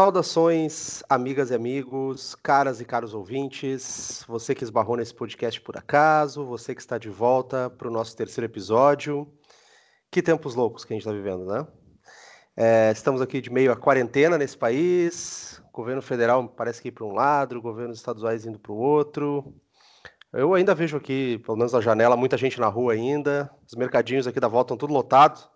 Saudações, amigas e amigos, caras e caros ouvintes, você que esbarrou nesse podcast por acaso, você que está de volta para o nosso terceiro episódio. Que tempos loucos que a gente está vivendo, né? É, estamos aqui de meio à quarentena nesse país, governo federal parece que ir para um lado, o governo estaduais indo para o outro. Eu ainda vejo aqui, pelo menos na janela, muita gente na rua ainda, os mercadinhos aqui da volta estão tudo lotados.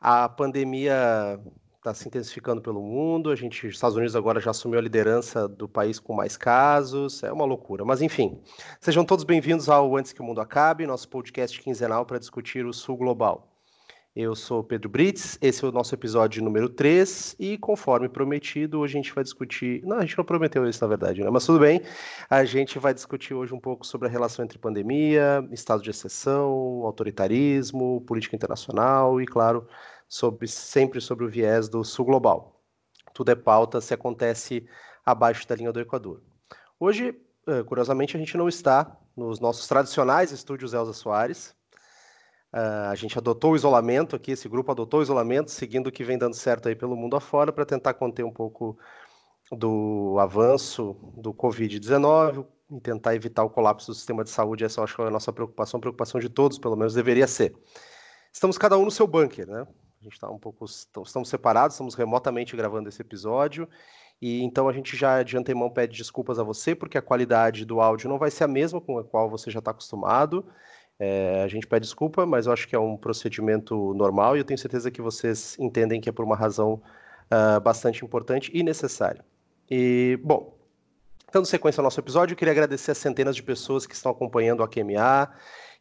A pandemia está se intensificando pelo mundo. A gente, os Estados Unidos agora já assumiu a liderança do país com mais casos. É uma loucura. Mas enfim, sejam todos bem-vindos ao Antes que o Mundo Acabe, nosso podcast quinzenal para discutir o Sul Global. Eu sou Pedro Brits, esse é o nosso episódio número 3 e conforme prometido, hoje a gente vai discutir. Não, a gente não prometeu isso na verdade, né? Mas tudo bem. A gente vai discutir hoje um pouco sobre a relação entre pandemia, estado de exceção, autoritarismo, política internacional e, claro, sobre, sempre sobre o viés do sul global. Tudo é pauta se acontece abaixo da linha do Equador. Hoje, eh, curiosamente, a gente não está nos nossos tradicionais estúdios Elza Soares. Uh, a gente adotou o isolamento aqui, esse grupo adotou o isolamento, seguindo o que vem dando certo aí pelo mundo afora, para tentar conter um pouco do avanço do Covid-19 e tentar evitar o colapso do sistema de saúde. Essa eu acho que é a nossa preocupação, preocupação de todos, pelo menos deveria ser. Estamos cada um no seu bunker, né? Gente está um pouco. Estamos separados, estamos remotamente gravando esse episódio. E então a gente já de antemão pede desculpas a você, porque a qualidade do áudio não vai ser a mesma com a qual você já está acostumado. É, a gente pede desculpa, mas eu acho que é um procedimento normal e eu tenho certeza que vocês entendem que é por uma razão uh, bastante importante e necessária. E, bom, dando sequência ao nosso episódio, eu queria agradecer as centenas de pessoas que estão acompanhando a QMA,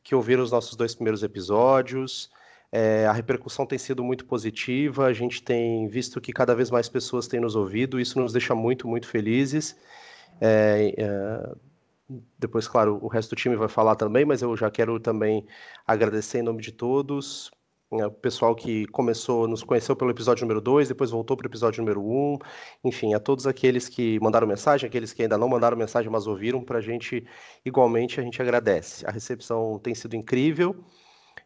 que ouviram os nossos dois primeiros episódios. É, a repercussão tem sido muito positiva, a gente tem visto que cada vez mais pessoas têm nos ouvido, isso nos deixa muito, muito felizes. É, é, depois, claro, o resto do time vai falar também, mas eu já quero também agradecer em nome de todos. É, o pessoal que começou, nos conheceu pelo episódio número 2, depois voltou para o episódio número 1. Um. Enfim, a todos aqueles que mandaram mensagem, aqueles que ainda não mandaram mensagem, mas ouviram, para a gente, igualmente, a gente agradece. A recepção tem sido incrível.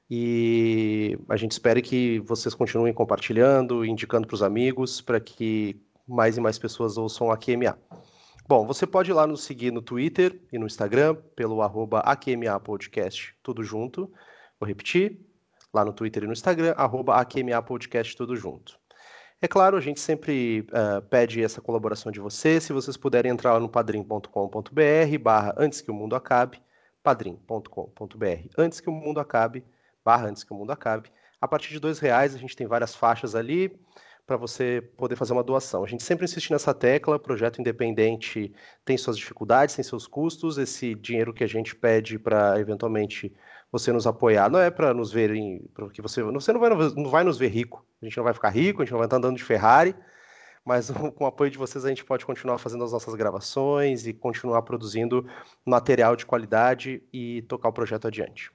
E a gente espera que vocês continuem compartilhando, indicando para os amigos, para que mais e mais pessoas ouçam a QMA. Bom, você pode ir lá nos seguir no Twitter e no Instagram, pelo arroba AQMA Podcast, tudo junto. Vou repetir, lá no Twitter e no Instagram, arroba AQMA Podcast, tudo junto. É claro, a gente sempre uh, pede essa colaboração de vocês. Se vocês puderem entrar lá no padrim.com.br barra antes que o mundo acabe, padrim.com.br antes que o mundo acabe, barra antes que o mundo acabe. A partir de dois reais a gente tem várias faixas ali para você poder fazer uma doação. A gente sempre insiste nessa tecla, projeto independente tem suas dificuldades, tem seus custos, esse dinheiro que a gente pede para eventualmente você nos apoiar não é para nos verem, porque você, você não vai, não vai nos ver rico, a gente não vai ficar rico, a gente não vai estar andando de Ferrari, mas com o apoio de vocês a gente pode continuar fazendo as nossas gravações e continuar produzindo material de qualidade e tocar o projeto adiante.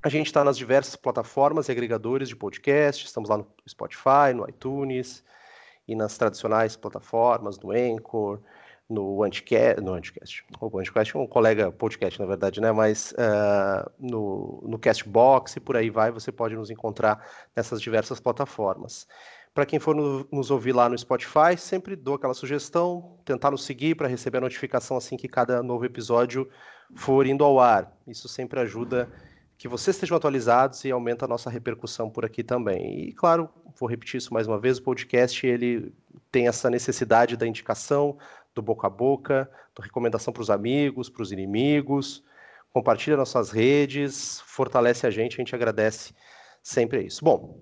A gente está nas diversas plataformas e agregadores de podcast, estamos lá no Spotify, no iTunes e nas tradicionais plataformas, no Anchor, no Anticast, no Anticast, o Anticast é um colega podcast, na verdade, né? Mas uh, no, no Castbox e por aí vai, você pode nos encontrar nessas diversas plataformas. Para quem for no, nos ouvir lá no Spotify, sempre dou aquela sugestão, tentar nos seguir para receber a notificação assim que cada novo episódio for indo ao ar. Isso sempre ajuda que vocês estejam atualizados e aumenta a nossa repercussão por aqui também. E claro, vou repetir isso mais uma vez, o podcast ele tem essa necessidade da indicação, do boca a boca, da recomendação para os amigos, para os inimigos, compartilha nossas redes, fortalece a gente, a gente agradece sempre isso. Bom,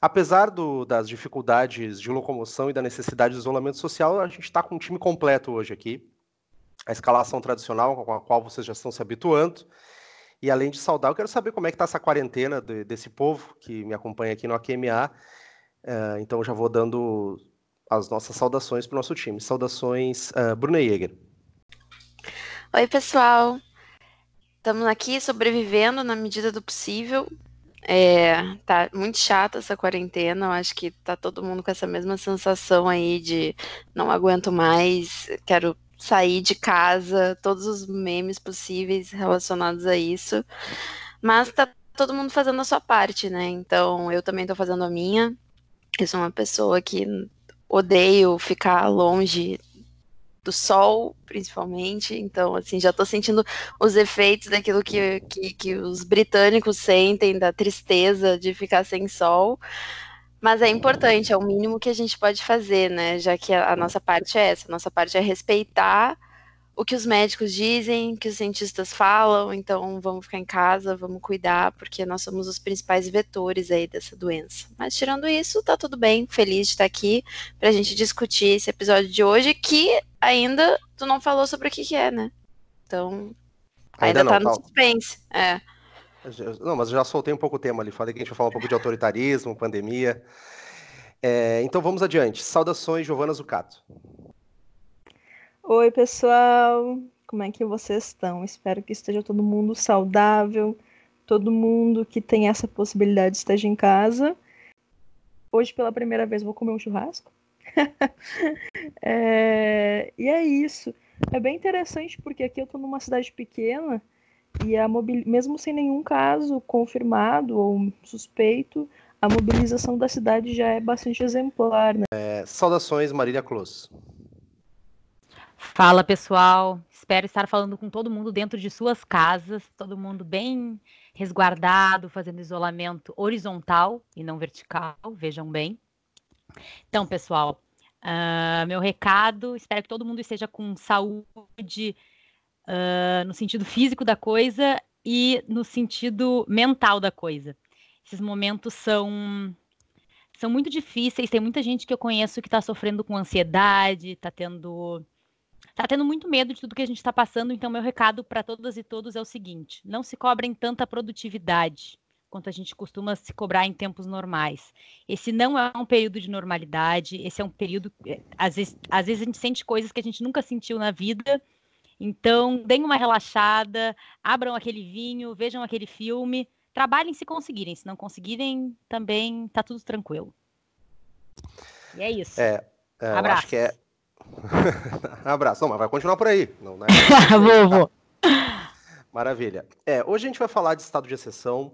apesar do, das dificuldades de locomoção e da necessidade de isolamento social, a gente está com um time completo hoje aqui. A escalação tradicional com a qual vocês já estão se habituando. E além de saudar, eu quero saber como é que está essa quarentena de, desse povo que me acompanha aqui no AQMA. Uh, então já vou dando as nossas saudações para o nosso time. Saudações, uh, Bruna Jäger. Oi, pessoal. Estamos aqui sobrevivendo na medida do possível. É, tá muito chata essa quarentena. Eu acho que tá todo mundo com essa mesma sensação aí de não aguento mais, quero sair de casa, todos os memes possíveis relacionados a isso. Mas tá todo mundo fazendo a sua parte, né? Então eu também tô fazendo a minha. Eu sou uma pessoa que odeio ficar longe do sol, principalmente. Então, assim, já estou sentindo os efeitos daquilo que, que, que, os britânicos sentem, da tristeza de ficar sem sol. Mas é importante, é o mínimo que a gente pode fazer, né? Já que a, a nossa parte é essa, a nossa parte é respeitar o que os médicos dizem, que os cientistas falam, então vamos ficar em casa, vamos cuidar, porque nós somos os principais vetores aí dessa doença. Mas tirando isso, tá tudo bem, feliz de estar aqui pra gente discutir esse episódio de hoje, que ainda tu não falou sobre o que, que é, né? Então, ainda, ainda não, tá no suspense. É. Não, mas já soltei um pouco o tema ali, falei que a gente vai falar um pouco de autoritarismo, pandemia. É, então vamos adiante. Saudações, Giovana Zucato. Oi, pessoal! Como é que vocês estão? Espero que esteja todo mundo saudável, todo mundo que tem essa possibilidade esteja em casa. Hoje, pela primeira vez, vou comer um churrasco. é... E é isso. É bem interessante porque aqui eu estou numa cidade pequena e a mobil... mesmo sem nenhum caso confirmado ou suspeito, a mobilização da cidade já é bastante exemplar. Né? É, saudações, Marília Close. Fala pessoal, espero estar falando com todo mundo dentro de suas casas, todo mundo bem resguardado, fazendo isolamento horizontal e não vertical, vejam bem. Então, pessoal, uh, meu recado, espero que todo mundo esteja com saúde uh, no sentido físico da coisa e no sentido mental da coisa. Esses momentos são são muito difíceis, tem muita gente que eu conheço que está sofrendo com ansiedade, está tendo tá tendo muito medo de tudo que a gente está passando, então meu recado para todas e todos é o seguinte: não se cobrem tanta produtividade quanto a gente costuma se cobrar em tempos normais. Esse não é um período de normalidade, esse é um período. É, às vezes, às vezes a gente sente coisas que a gente nunca sentiu na vida. Então, deem uma relaxada, abram aquele vinho, vejam aquele filme, trabalhem se conseguirem. Se não conseguirem, também tá tudo tranquilo. E é isso. É, é Abraço. acho que é Abraço. Não, mas vai continuar por aí. Não, né? vou, vou. Maravilha. É, hoje a gente vai falar de estado de exceção,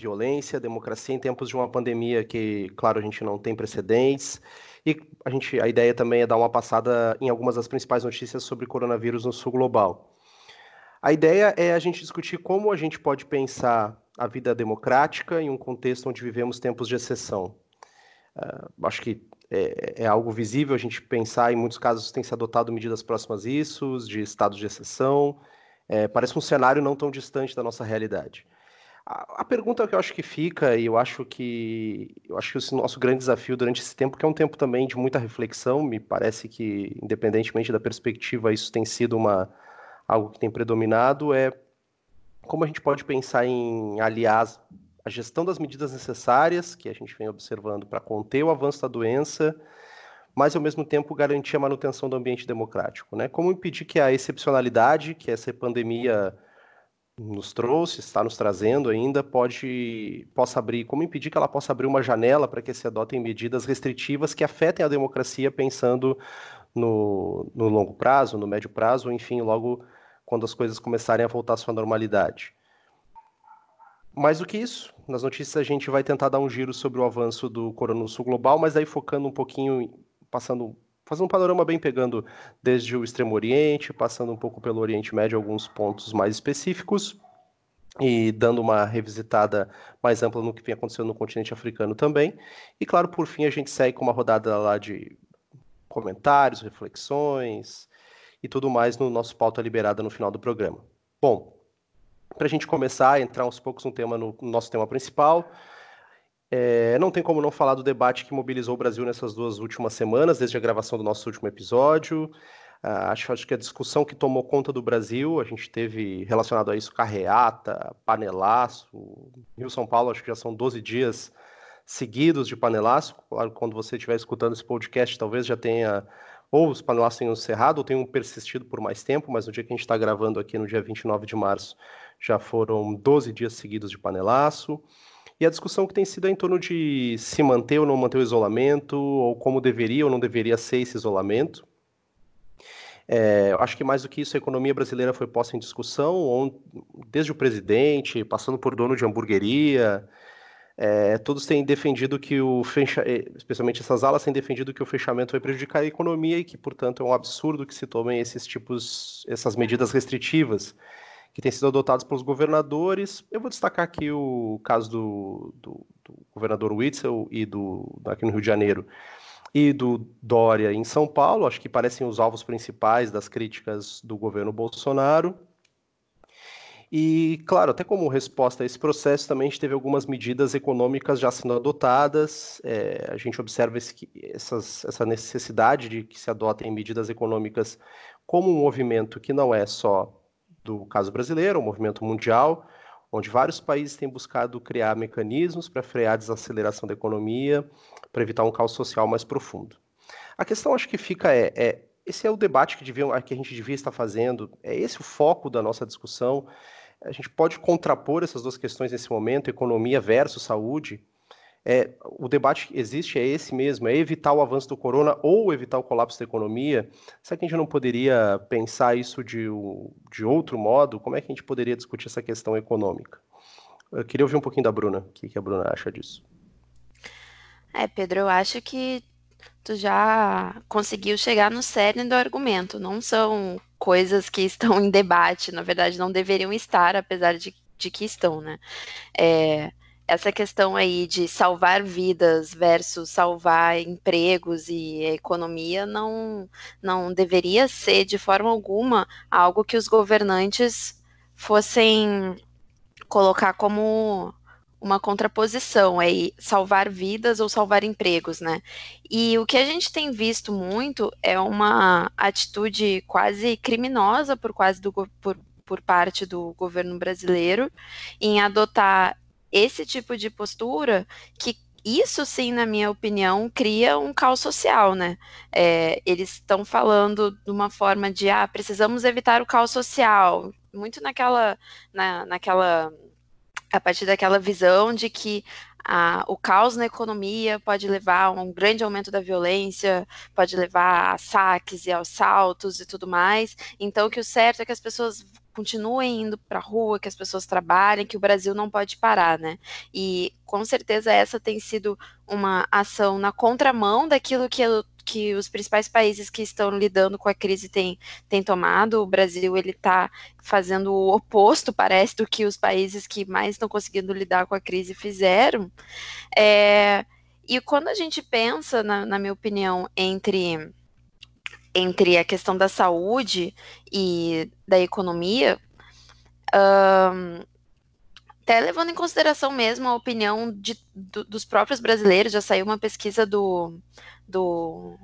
violência, democracia em tempos de uma pandemia que, claro, a gente não tem precedentes. E a, gente, a ideia também é dar uma passada em algumas das principais notícias sobre coronavírus no sul global. A ideia é a gente discutir como a gente pode pensar a vida democrática em um contexto onde vivemos tempos de exceção. Uh, acho que é, é, algo visível a gente pensar, em muitos casos tem se adotado medidas próximas a isso, de estados de exceção. É, parece um cenário não tão distante da nossa realidade. A, pergunta que eu acho que fica, e eu acho que eu acho que o nosso grande desafio durante esse tempo, que é um tempo também de muita reflexão, me parece que, independentemente da perspectiva, isso tem sido uma, algo que tem predominado, é como a gente pode pensar em aliar a gestão das medidas necessárias, que a gente vem observando para conter o avanço da doença, mas ao mesmo tempo garantir a manutenção do ambiente democrático. Né? Como impedir que a excepcionalidade que essa pandemia nos trouxe, está nos trazendo ainda, pode, possa abrir, como impedir que ela possa abrir uma janela para que se adotem medidas restritivas que afetem a democracia pensando no, no longo prazo, no médio prazo, enfim, logo quando as coisas começarem a voltar à sua normalidade. Mais do que isso, nas notícias a gente vai tentar dar um giro sobre o avanço do coronavírus global, mas aí focando um pouquinho, passando, fazendo um panorama bem pegando desde o Extremo Oriente, passando um pouco pelo Oriente Médio, alguns pontos mais específicos, e dando uma revisitada mais ampla no que vem acontecendo no continente africano também. E claro, por fim, a gente segue com uma rodada lá de comentários, reflexões e tudo mais no nosso pauta liberada no final do programa. Bom, para a gente começar a entrar uns poucos no tema no nosso tema principal. É, não tem como não falar do debate que mobilizou o Brasil nessas duas últimas semanas, desde a gravação do nosso último episódio. Uh, acho, acho, que a discussão que tomou conta do Brasil, a gente teve relacionado a isso carreata, panelaço. Rio São Paulo, acho que já são 12 dias seguidos de panelaço. Claro, quando você estiver escutando esse podcast, talvez já tenha ou os panelaços tenham encerrado ou tenham persistido por mais tempo, mas no dia que a gente está gravando aqui, no dia 29 de março, já foram 12 dias seguidos de panelaço. E a discussão que tem sido é em torno de se manter ou não manter o isolamento, ou como deveria ou não deveria ser esse isolamento. É, acho que mais do que isso, a economia brasileira foi posta em discussão, desde o presidente, passando por dono de hamburgueria, é, todos têm defendido que o fecha... Eh, especialmente essas alas têm defendido que o fechamento vai prejudicar a economia e que, portanto, é um absurdo que se tomem esses tipos, essas medidas restritivas que têm sido adotadas pelos governadores. Eu vou destacar aqui o caso do, do, do governador Witzel e do aqui no Rio de Janeiro e do Dória em São Paulo, acho que parecem os alvos principais das críticas do governo Bolsonaro. E, claro, até como resposta a esse processo, também a gente teve algumas medidas econômicas já sendo adotadas. É, a gente observa esse, essas, essa necessidade de que se adotem medidas econômicas como um movimento que não é só do caso brasileiro, um movimento mundial, onde vários países têm buscado criar mecanismos para frear a desaceleração da economia, para evitar um caos social mais profundo. A questão acho que fica é, é esse é o debate que, devia, que a gente devia estar fazendo, é esse o foco da nossa discussão a gente pode contrapor essas duas questões nesse momento, economia versus saúde. É, o debate que existe é esse mesmo, é evitar o avanço do corona ou evitar o colapso da economia. Será que a gente não poderia pensar isso de, de outro modo? Como é que a gente poderia discutir essa questão econômica? Eu queria ouvir um pouquinho da Bruna, o que, que a Bruna acha disso. É, Pedro, eu acho que tu já conseguiu chegar no cerne do argumento. Não são coisas que estão em debate, na verdade, não deveriam estar, apesar de, de que estão, né? É, essa questão aí de salvar vidas versus salvar empregos e economia não, não deveria ser, de forma alguma, algo que os governantes fossem colocar como uma contraposição, é salvar vidas ou salvar empregos, né? E o que a gente tem visto muito é uma atitude quase criminosa por quase do, por, por parte do governo brasileiro em adotar esse tipo de postura que isso sim, na minha opinião, cria um caos social, né? É, eles estão falando de uma forma de ah, precisamos evitar o caos social, muito naquela, na, naquela a partir daquela visão de que a, o caos na economia pode levar a um grande aumento da violência, pode levar a saques e aos saltos e tudo mais. Então, que o certo é que as pessoas continuem indo para a rua, que as pessoas trabalhem, que o Brasil não pode parar, né? E com certeza essa tem sido uma ação na contramão daquilo que que os principais países que estão lidando com a crise têm, têm tomado. O Brasil ele está fazendo o oposto, parece, do que os países que mais estão conseguindo lidar com a crise fizeram. É, e quando a gente pensa, na, na minha opinião, entre entre a questão da saúde e da economia, um, até levando em consideração mesmo a opinião de, do, dos próprios brasileiros, já saiu uma pesquisa do, do,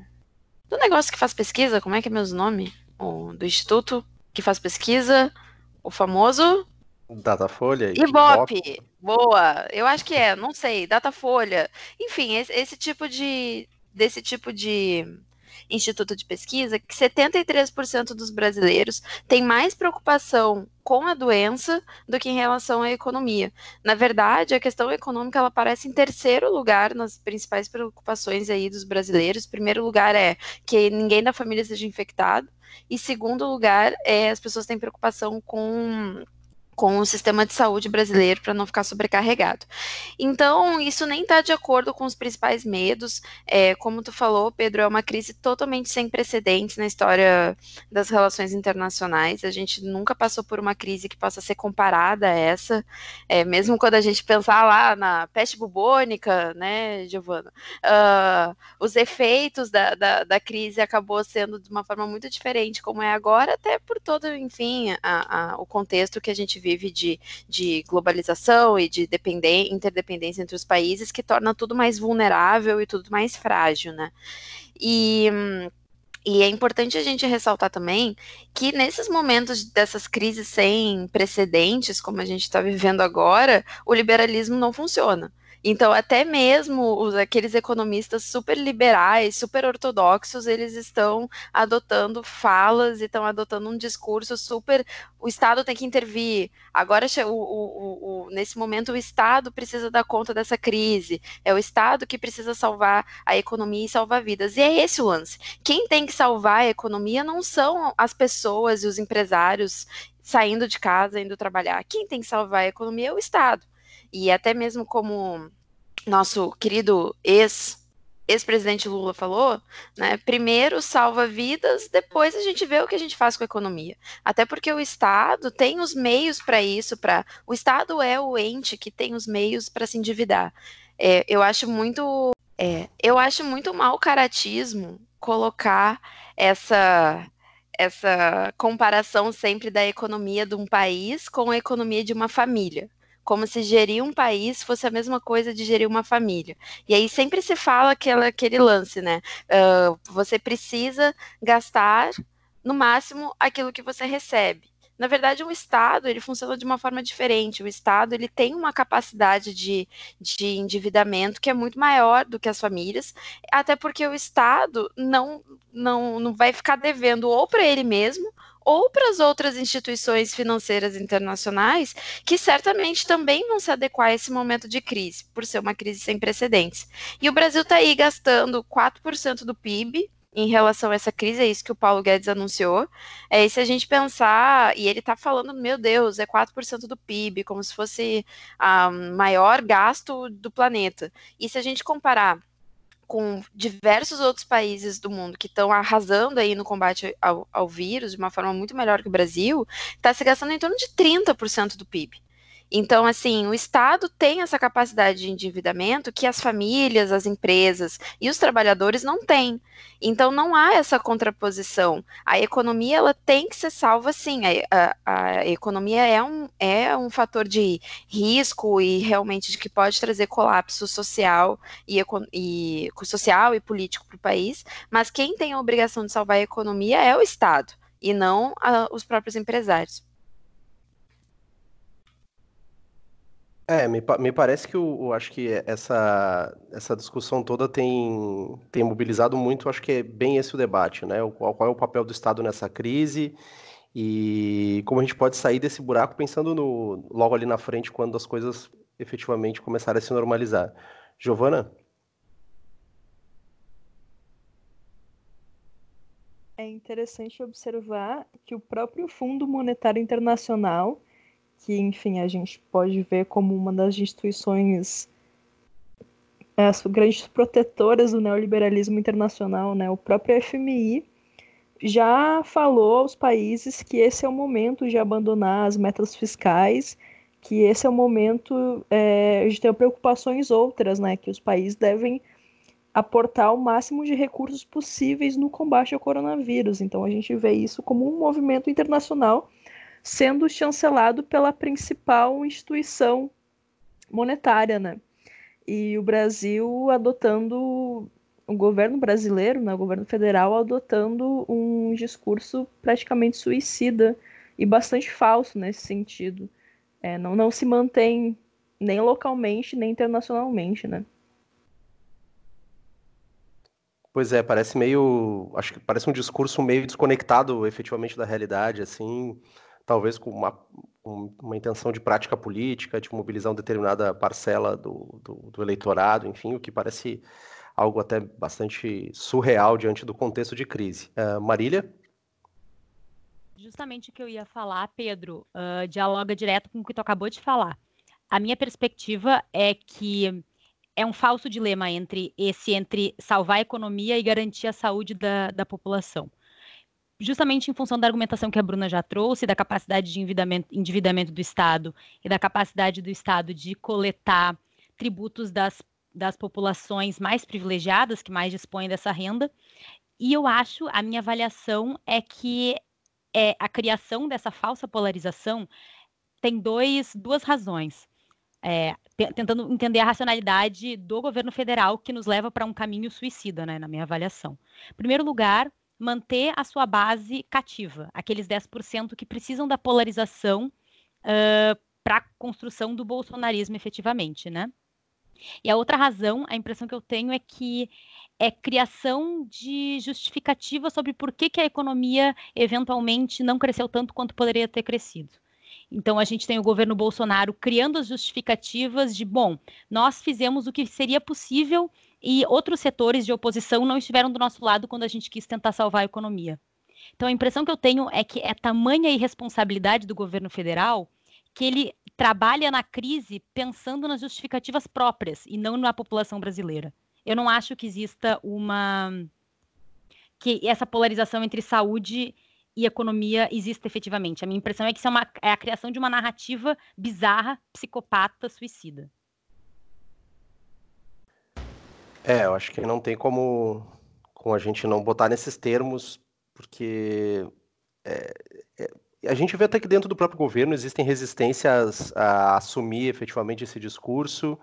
do negócio que faz pesquisa, como é que é meu nome? O, do instituto que faz pesquisa, o famoso... Datafolha? Ibope. Boa, eu acho que é, não sei, Datafolha. Enfim, esse, esse tipo de... desse tipo de instituto de pesquisa que 73% dos brasileiros têm mais preocupação com a doença do que em relação à economia. Na verdade, a questão econômica ela aparece em terceiro lugar nas principais preocupações aí dos brasileiros. Primeiro lugar é que ninguém da família seja infectado. E segundo lugar, é, as pessoas têm preocupação com com o sistema de saúde brasileiro para não ficar sobrecarregado. Então, isso nem está de acordo com os principais medos. É, como tu falou, Pedro, é uma crise totalmente sem precedentes na história das relações internacionais. A gente nunca passou por uma crise que possa ser comparada a essa. É, mesmo quando a gente pensar lá na peste bubônica, né, Giovana? Uh, os efeitos da, da, da, crise acabou sendo de uma forma muito diferente como é agora, até por todo, enfim, a, a, o contexto que a gente vive vive de, de globalização e de interdependência entre os países, que torna tudo mais vulnerável e tudo mais frágil, né? E. E é importante a gente ressaltar também que nesses momentos dessas crises sem precedentes, como a gente está vivendo agora, o liberalismo não funciona. Então, até mesmo os, aqueles economistas super liberais, super ortodoxos, eles estão adotando falas e estão adotando um discurso super. O Estado tem que intervir. Agora, o, o, o, nesse momento, o Estado precisa dar conta dessa crise. É o Estado que precisa salvar a economia e salvar vidas. E é esse o lance. Quem tem que salvar a economia não são as pessoas e os empresários saindo de casa, indo trabalhar. Quem tem que salvar a economia é o Estado. E até mesmo como nosso querido ex ex-presidente Lula falou, né? Primeiro salva vidas, depois a gente vê o que a gente faz com a economia. Até porque o Estado tem os meios para isso, para o Estado é o ente que tem os meios para se endividar. É, eu acho muito, é, eu acho muito mau caratismo colocar essa essa comparação sempre da economia de um país com a economia de uma família como se gerir um país fosse a mesma coisa de gerir uma família. E aí sempre se fala aquela, aquele lance, né? Uh, você precisa gastar no máximo aquilo que você recebe. Na verdade, o Estado ele funciona de uma forma diferente. O Estado ele tem uma capacidade de, de endividamento que é muito maior do que as famílias, até porque o Estado não, não, não vai ficar devendo ou para ele mesmo ou para as outras instituições financeiras internacionais, que certamente também vão se adequar a esse momento de crise, por ser uma crise sem precedentes. E o Brasil está aí gastando 4% do PIB em relação a essa crise, é isso que o Paulo Guedes anunciou. É, e se a gente pensar, e ele está falando, meu Deus, é 4% do PIB, como se fosse o ah, maior gasto do planeta. E se a gente comparar com diversos outros países do mundo que estão arrasando aí no combate ao, ao, vírus de uma forma muito melhor que o Brasil, está se gastando em torno de 30% do PIB. Então, assim, o Estado tem essa capacidade de endividamento que as famílias, as empresas e os trabalhadores não têm. Então, não há essa contraposição. A economia ela tem que ser salva, sim. A, a, a economia é um, é um fator de risco e realmente de que pode trazer colapso social e, e social e político para o país. Mas quem tem a obrigação de salvar a economia é o Estado e não a, os próprios empresários. É, me, me parece que eu, acho que essa, essa discussão toda tem, tem mobilizado muito, acho que é bem esse o debate, né? O, qual é o papel do Estado nessa crise e como a gente pode sair desse buraco pensando no, logo ali na frente, quando as coisas efetivamente começarem a se normalizar. Giovana? É interessante observar que o próprio Fundo Monetário Internacional que, enfim, a gente pode ver como uma das instituições é, as grandes protetoras do neoliberalismo internacional, né? O próprio FMI já falou aos países que esse é o momento de abandonar as metas fiscais, que esse é o momento é, de ter preocupações outras, né? Que os países devem aportar o máximo de recursos possíveis no combate ao coronavírus. Então a gente vê isso como um movimento internacional sendo chancelado pela principal instituição monetária, né? E o Brasil adotando, o governo brasileiro, né, o governo federal adotando um discurso praticamente suicida e bastante falso nesse sentido. É, não, não se mantém nem localmente, nem internacionalmente, né? Pois é, parece meio. Acho que parece um discurso meio desconectado efetivamente da realidade, assim talvez com uma, uma intenção de prática política, de mobilizar uma determinada parcela do, do, do eleitorado, enfim, o que parece algo até bastante surreal diante do contexto de crise. Uh, Marília? Justamente o que eu ia falar, Pedro, uh, dialoga direto com o que tu acabou de falar. A minha perspectiva é que é um falso dilema entre esse entre salvar a economia e garantir a saúde da, da população justamente em função da argumentação que a Bruna já trouxe, da capacidade de endividamento, endividamento do Estado e da capacidade do Estado de coletar tributos das, das populações mais privilegiadas, que mais dispõem dessa renda. E eu acho, a minha avaliação é que é, a criação dessa falsa polarização tem dois, duas razões. É, tentando entender a racionalidade do governo federal que nos leva para um caminho suicida, né, na minha avaliação. Em primeiro lugar, manter a sua base cativa, aqueles 10% que precisam da polarização uh, para a construção do bolsonarismo efetivamente, né? E a outra razão, a impressão que eu tenho é que é criação de justificativa sobre por que, que a economia eventualmente não cresceu tanto quanto poderia ter crescido. Então a gente tem o governo Bolsonaro criando as justificativas de, bom, nós fizemos o que seria possível e outros setores de oposição não estiveram do nosso lado quando a gente quis tentar salvar a economia. Então a impressão que eu tenho é que é tamanha irresponsabilidade do governo federal que ele trabalha na crise pensando nas justificativas próprias e não na população brasileira. Eu não acho que exista uma que essa polarização entre saúde e economia exista efetivamente. A minha impressão é que isso é, uma, é a criação de uma narrativa bizarra, psicopata, suicida. É, eu acho que não tem como, como a gente não botar nesses termos, porque é, é, a gente vê até que dentro do próprio governo existem resistências a assumir efetivamente esse discurso,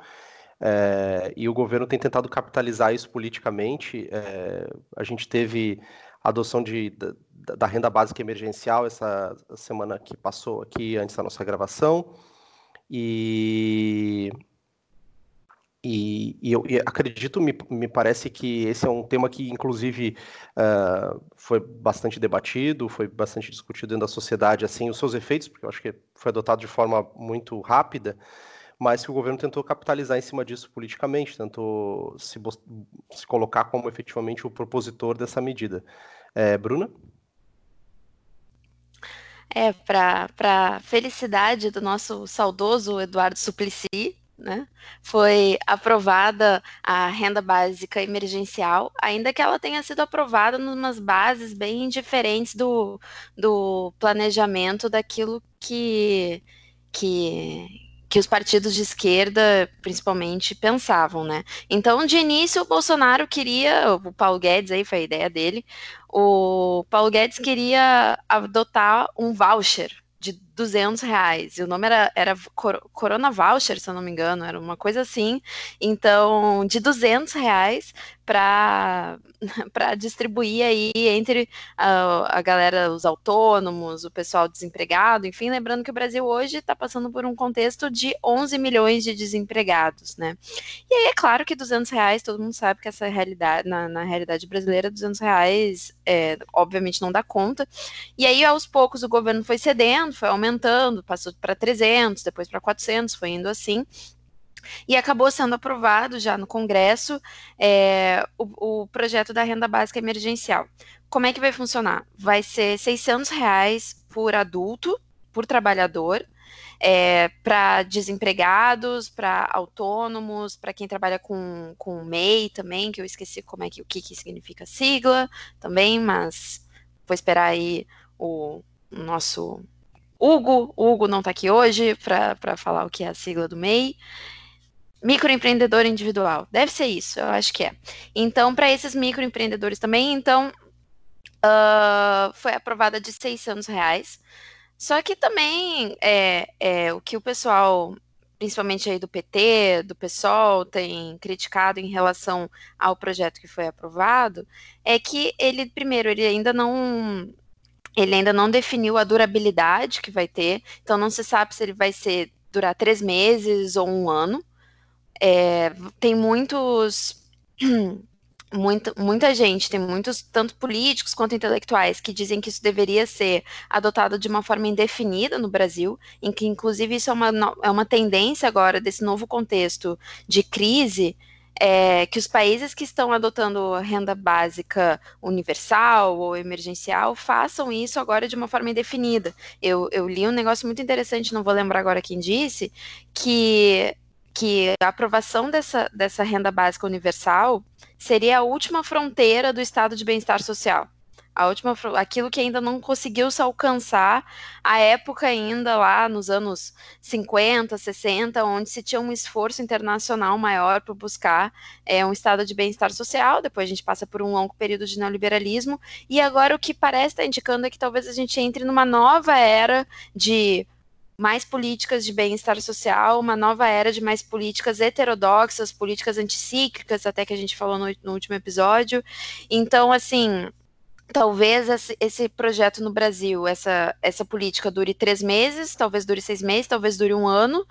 é, e o governo tem tentado capitalizar isso politicamente. É, a gente teve a adoção de, da, da, renda básica emergencial essa semana que passou aqui antes da nossa gravação, e e, e eu e acredito, me, me parece que esse é um tema que, inclusive, uh, foi bastante debatido, foi bastante discutido dentro da sociedade, assim, os seus efeitos, porque eu acho que foi adotado de forma muito rápida, mas que o governo tentou capitalizar em cima disso politicamente, tentou se, se colocar como efetivamente o propositor dessa medida. É, Bruna? É, para felicidade do nosso saudoso Eduardo Suplicy, né? Foi aprovada a renda básica emergencial, ainda que ela tenha sido aprovada numas bases bem diferentes do, do planejamento daquilo que, que, que os partidos de esquerda, principalmente, pensavam, né? Então, de início, o Bolsonaro queria, o Paulo Guedes, aí foi a ideia dele, o Paulo Guedes queria adotar um voucher de 200 reais. E o nome era, era Corona Voucher, se eu não me engano, era uma coisa assim. Então, de 200 reais para distribuir aí entre a, a galera, os autônomos, o pessoal desempregado, enfim, lembrando que o Brasil hoje está passando por um contexto de 11 milhões de desempregados, né? E aí é claro que 200 reais, todo mundo sabe que essa realidade, na, na realidade brasileira, 200 reais, é, obviamente não dá conta. E aí, aos poucos, o governo foi cedendo, foi aumentando aumentando, passou para 300, depois para 400, foi indo assim. E acabou sendo aprovado já no Congresso é, o, o, projeto da renda básica emergencial. Como é que vai funcionar? Vai ser 600 reais por adulto, por trabalhador, é, para desempregados, para autônomos, para quem trabalha com, com MEI também, que eu esqueci como é que o que, que significa sigla também, mas vou esperar aí o nosso Hugo, Hugo não está aqui hoje para falar o que é a sigla do MEI. Microempreendedor individual, deve ser isso, eu acho que é. Então, para esses microempreendedores também, então, uh, foi aprovada de 600 reais. Só que também é, é o que o pessoal, principalmente aí do PT, do PSOL, tem criticado em relação ao projeto que foi aprovado, é que ele, primeiro, ele ainda não ele ainda não definiu a durabilidade que vai ter, então não se sabe se ele vai ser durar três meses ou um ano. É, tem muitos. Muita, muita gente, tem muitos, tanto políticos quanto intelectuais, que dizem que isso deveria ser adotado de uma forma indefinida no Brasil, em que, inclusive, isso é uma, é uma tendência agora desse novo contexto de crise, é, que os países que estão adotando renda básica universal ou emergencial façam isso agora de uma forma indefinida. Eu, eu li um negócio muito interessante, não vou lembrar agora quem disse, que, que a aprovação dessa, dessa renda básica universal seria a última fronteira do estado de bem-estar social a última, aquilo que ainda não conseguiu se alcançar a época ainda lá nos anos 50, 60, onde se tinha um esforço internacional maior para buscar é, um estado de bem-estar social. Depois a gente passa por um longo período de neoliberalismo e agora o que parece estar tá indicando é que talvez a gente entre numa nova era de mais políticas de bem-estar social, uma nova era de mais políticas heterodoxas, políticas anticíclicas, até que a gente falou no, no último episódio. Então, assim, talvez esse projeto no Brasil, essa, essa política dure três meses, talvez dure seis meses, talvez dure um ano,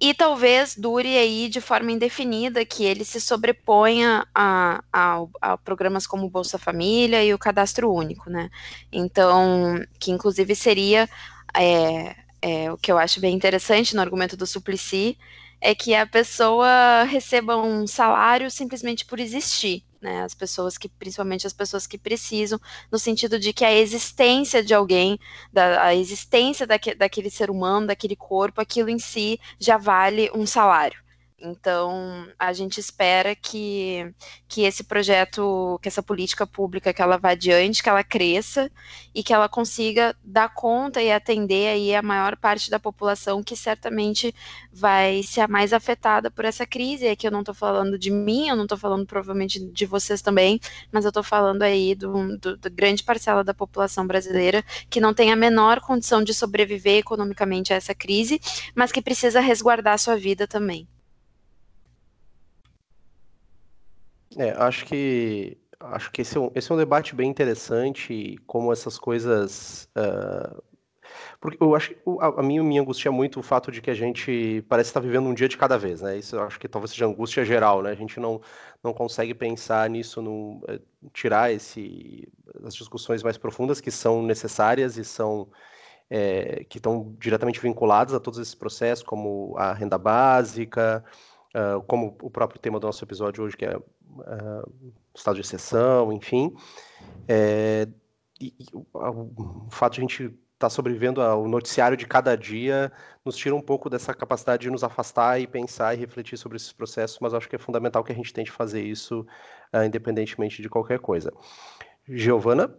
e talvez dure aí de forma indefinida, que ele se sobreponha a, a, a, programas como Bolsa Família e o Cadastro Único, né? Então, que inclusive seria é, é, o que eu acho bem interessante no argumento do Suplicy, é que a pessoa receba um salário simplesmente por existir né, as pessoas que, principalmente as pessoas que precisam, no sentido de que a existência de alguém, da, a existência daque, daquele ser humano, daquele corpo, aquilo em si já vale um salário. Então, a gente espera que, que esse projeto, que essa política pública, que ela vá adiante, que ela cresça e que ela consiga dar conta e atender aí a maior parte da população que certamente vai ser a mais afetada por essa crise. E aqui eu não estou falando de mim, eu não estou falando provavelmente de vocês também, mas eu estou falando aí do, do, do grande parcela da população brasileira que não tem a menor condição de sobreviver economicamente a essa crise, mas que precisa resguardar sua vida também. É, acho que acho que esse é um, esse é um debate bem interessante, como essas coisas. Uh, porque eu acho que a, a mim me angustia muito o fato de que a gente parece estar vivendo um dia de cada vez, né? Isso eu acho que talvez seja angústia geral, né? A gente não, não consegue pensar nisso, no, eh, tirar esse, as discussões mais profundas que são necessárias e são. É, que estão diretamente vinculadas a todos esses processos, como a renda básica, uh, como o próprio tema do nosso episódio hoje, que é uh, estado de exceção, enfim. É, e, e o, fato de a gente estar tá sobrevivendo ao noticiário de cada dia nos tira um pouco dessa capacidade de nos afastar e pensar e refletir sobre esses processos, mas acho que é fundamental que a gente tente fazer isso uh, independentemente de qualquer coisa. Giovana?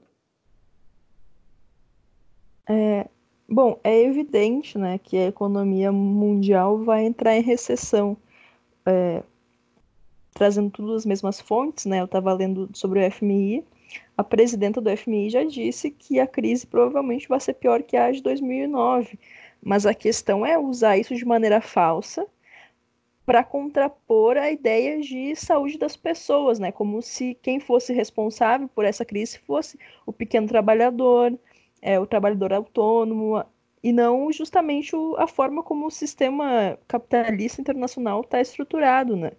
É, bom, é evidente né, que a economia mundial vai entrar em recessão. É, trazendo tudo as mesmas fontes, né? Eu estava lendo sobre o FMI. A presidenta do FMI já disse que a crise provavelmente vai ser pior que a de 2009. Mas a questão é usar isso de maneira falsa para contrapor a ideia de saúde das pessoas, né? Como se quem fosse responsável por essa crise fosse o pequeno trabalhador, é, o trabalhador autônomo, e não justamente o, a forma como o sistema capitalista internacional está estruturado, né?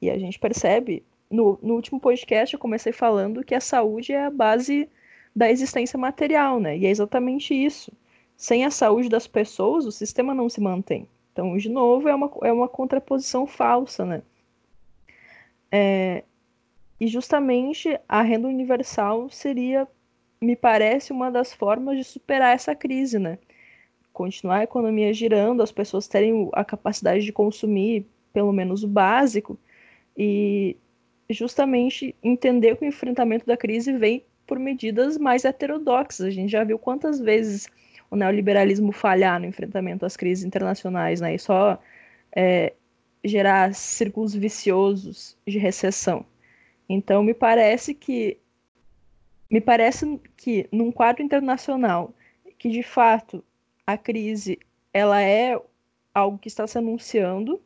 E a gente percebe, no, no último podcast eu comecei falando que a saúde é a base da existência material, né? E é exatamente isso. Sem a saúde das pessoas, o sistema não se mantém. Então, de novo, é uma, é uma contraposição falsa, né? É, e justamente a renda universal seria, me parece, uma das formas de superar essa crise, né? Continuar a economia girando, as pessoas terem a capacidade de consumir pelo menos o básico, e justamente entender que o enfrentamento da crise vem por medidas mais heterodoxas. A gente já viu quantas vezes o neoliberalismo falhar no enfrentamento às crises internacionais, né? E só é, gerar círculos viciosos de recessão. Então, me parece que me parece que num quadro internacional que de fato a crise ela é algo que está se anunciando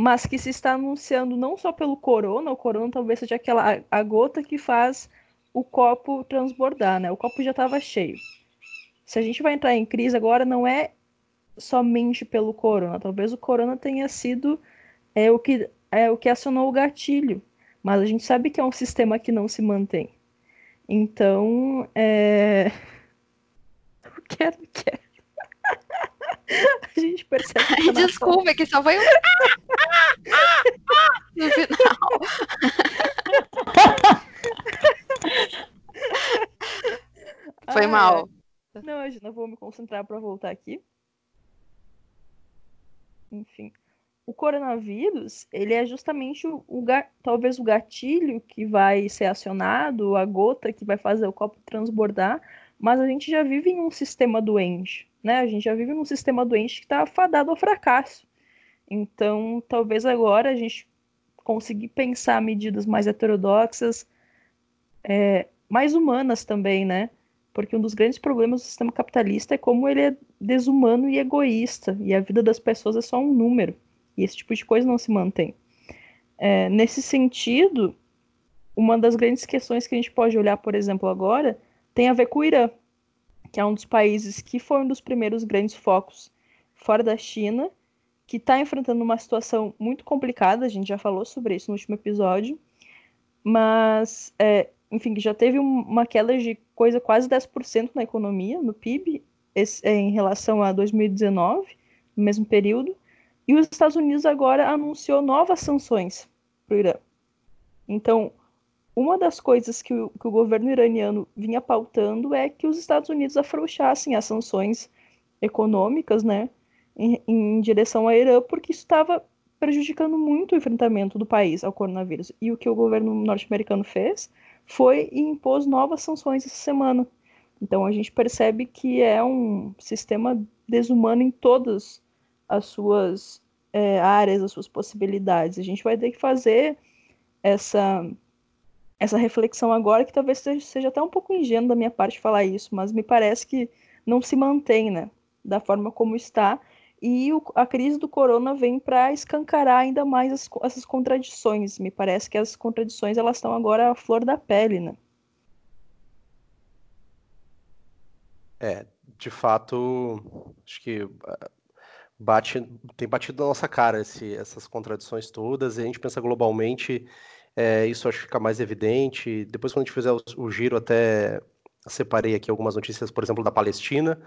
mas que se está anunciando não só pelo corona, o corona talvez seja aquela a gota que faz o copo transbordar, né? O copo já estava cheio. Se a gente vai entrar em crise agora, não é somente pelo corona. Talvez o corona tenha sido é, o, que, é, o que acionou o gatilho. Mas a gente sabe que é um sistema que não se mantém. Então, é... Quero, quero. A gente percebe. Que Ai, desculpa, que só foi um. no final. foi ah, mal. É. Não, eu não vou me concentrar para voltar aqui. Enfim. O coronavírus, ele é justamente o, o talvez o gatilho que vai ser acionado, a gota que vai fazer o copo transbordar, mas a gente já vive em um sistema doente. Né? A gente já vive num sistema doente que está fadado ao fracasso. Então, talvez agora a gente conseguir pensar medidas mais heterodoxas, é, mais humanas também, né? Porque um dos grandes problemas do sistema capitalista é como ele é desumano e egoísta, e a vida das pessoas é só um número, e esse tipo de coisa não se mantém. É, nesse sentido, uma das grandes questões que a gente pode olhar, por exemplo, agora, tem a ver com o Irã que é um dos países que foi um dos primeiros grandes focos fora da China, que está enfrentando uma situação muito complicada, a gente já falou sobre isso no último episódio, mas, é, enfim, já teve uma queda de coisa quase 10% na economia, no PIB, esse, é, em relação a 2019, no mesmo período, e os Estados Unidos agora anunciou novas sanções para o Irã. Então, uma das coisas que o, que o governo iraniano vinha pautando é que os Estados Unidos afrouxassem as sanções econômicas, né, em, em direção ao Irã, porque isso estava prejudicando muito o enfrentamento do país ao coronavírus. E o que o governo norte-americano fez foi impor novas sanções essa semana. Então a gente percebe que é um sistema desumano em todas as suas é, áreas, as suas possibilidades. A gente vai ter que fazer essa essa reflexão agora, que talvez seja até um pouco ingênuo da minha parte falar isso, mas me parece que não se mantém, né, da forma como está, e o, a crise do corona vem para escancarar ainda mais as, essas contradições. Me parece que as contradições elas estão agora à flor da pele, né? É, de fato, acho que ah, bate, tem batido na nossa cara esse, essas contradições todas, e a gente pensa globalmente, é, isso acho que fica mais evidente. Depois, quando a gente fizer o, o giro, até separei aqui algumas notícias, por exemplo, da Palestina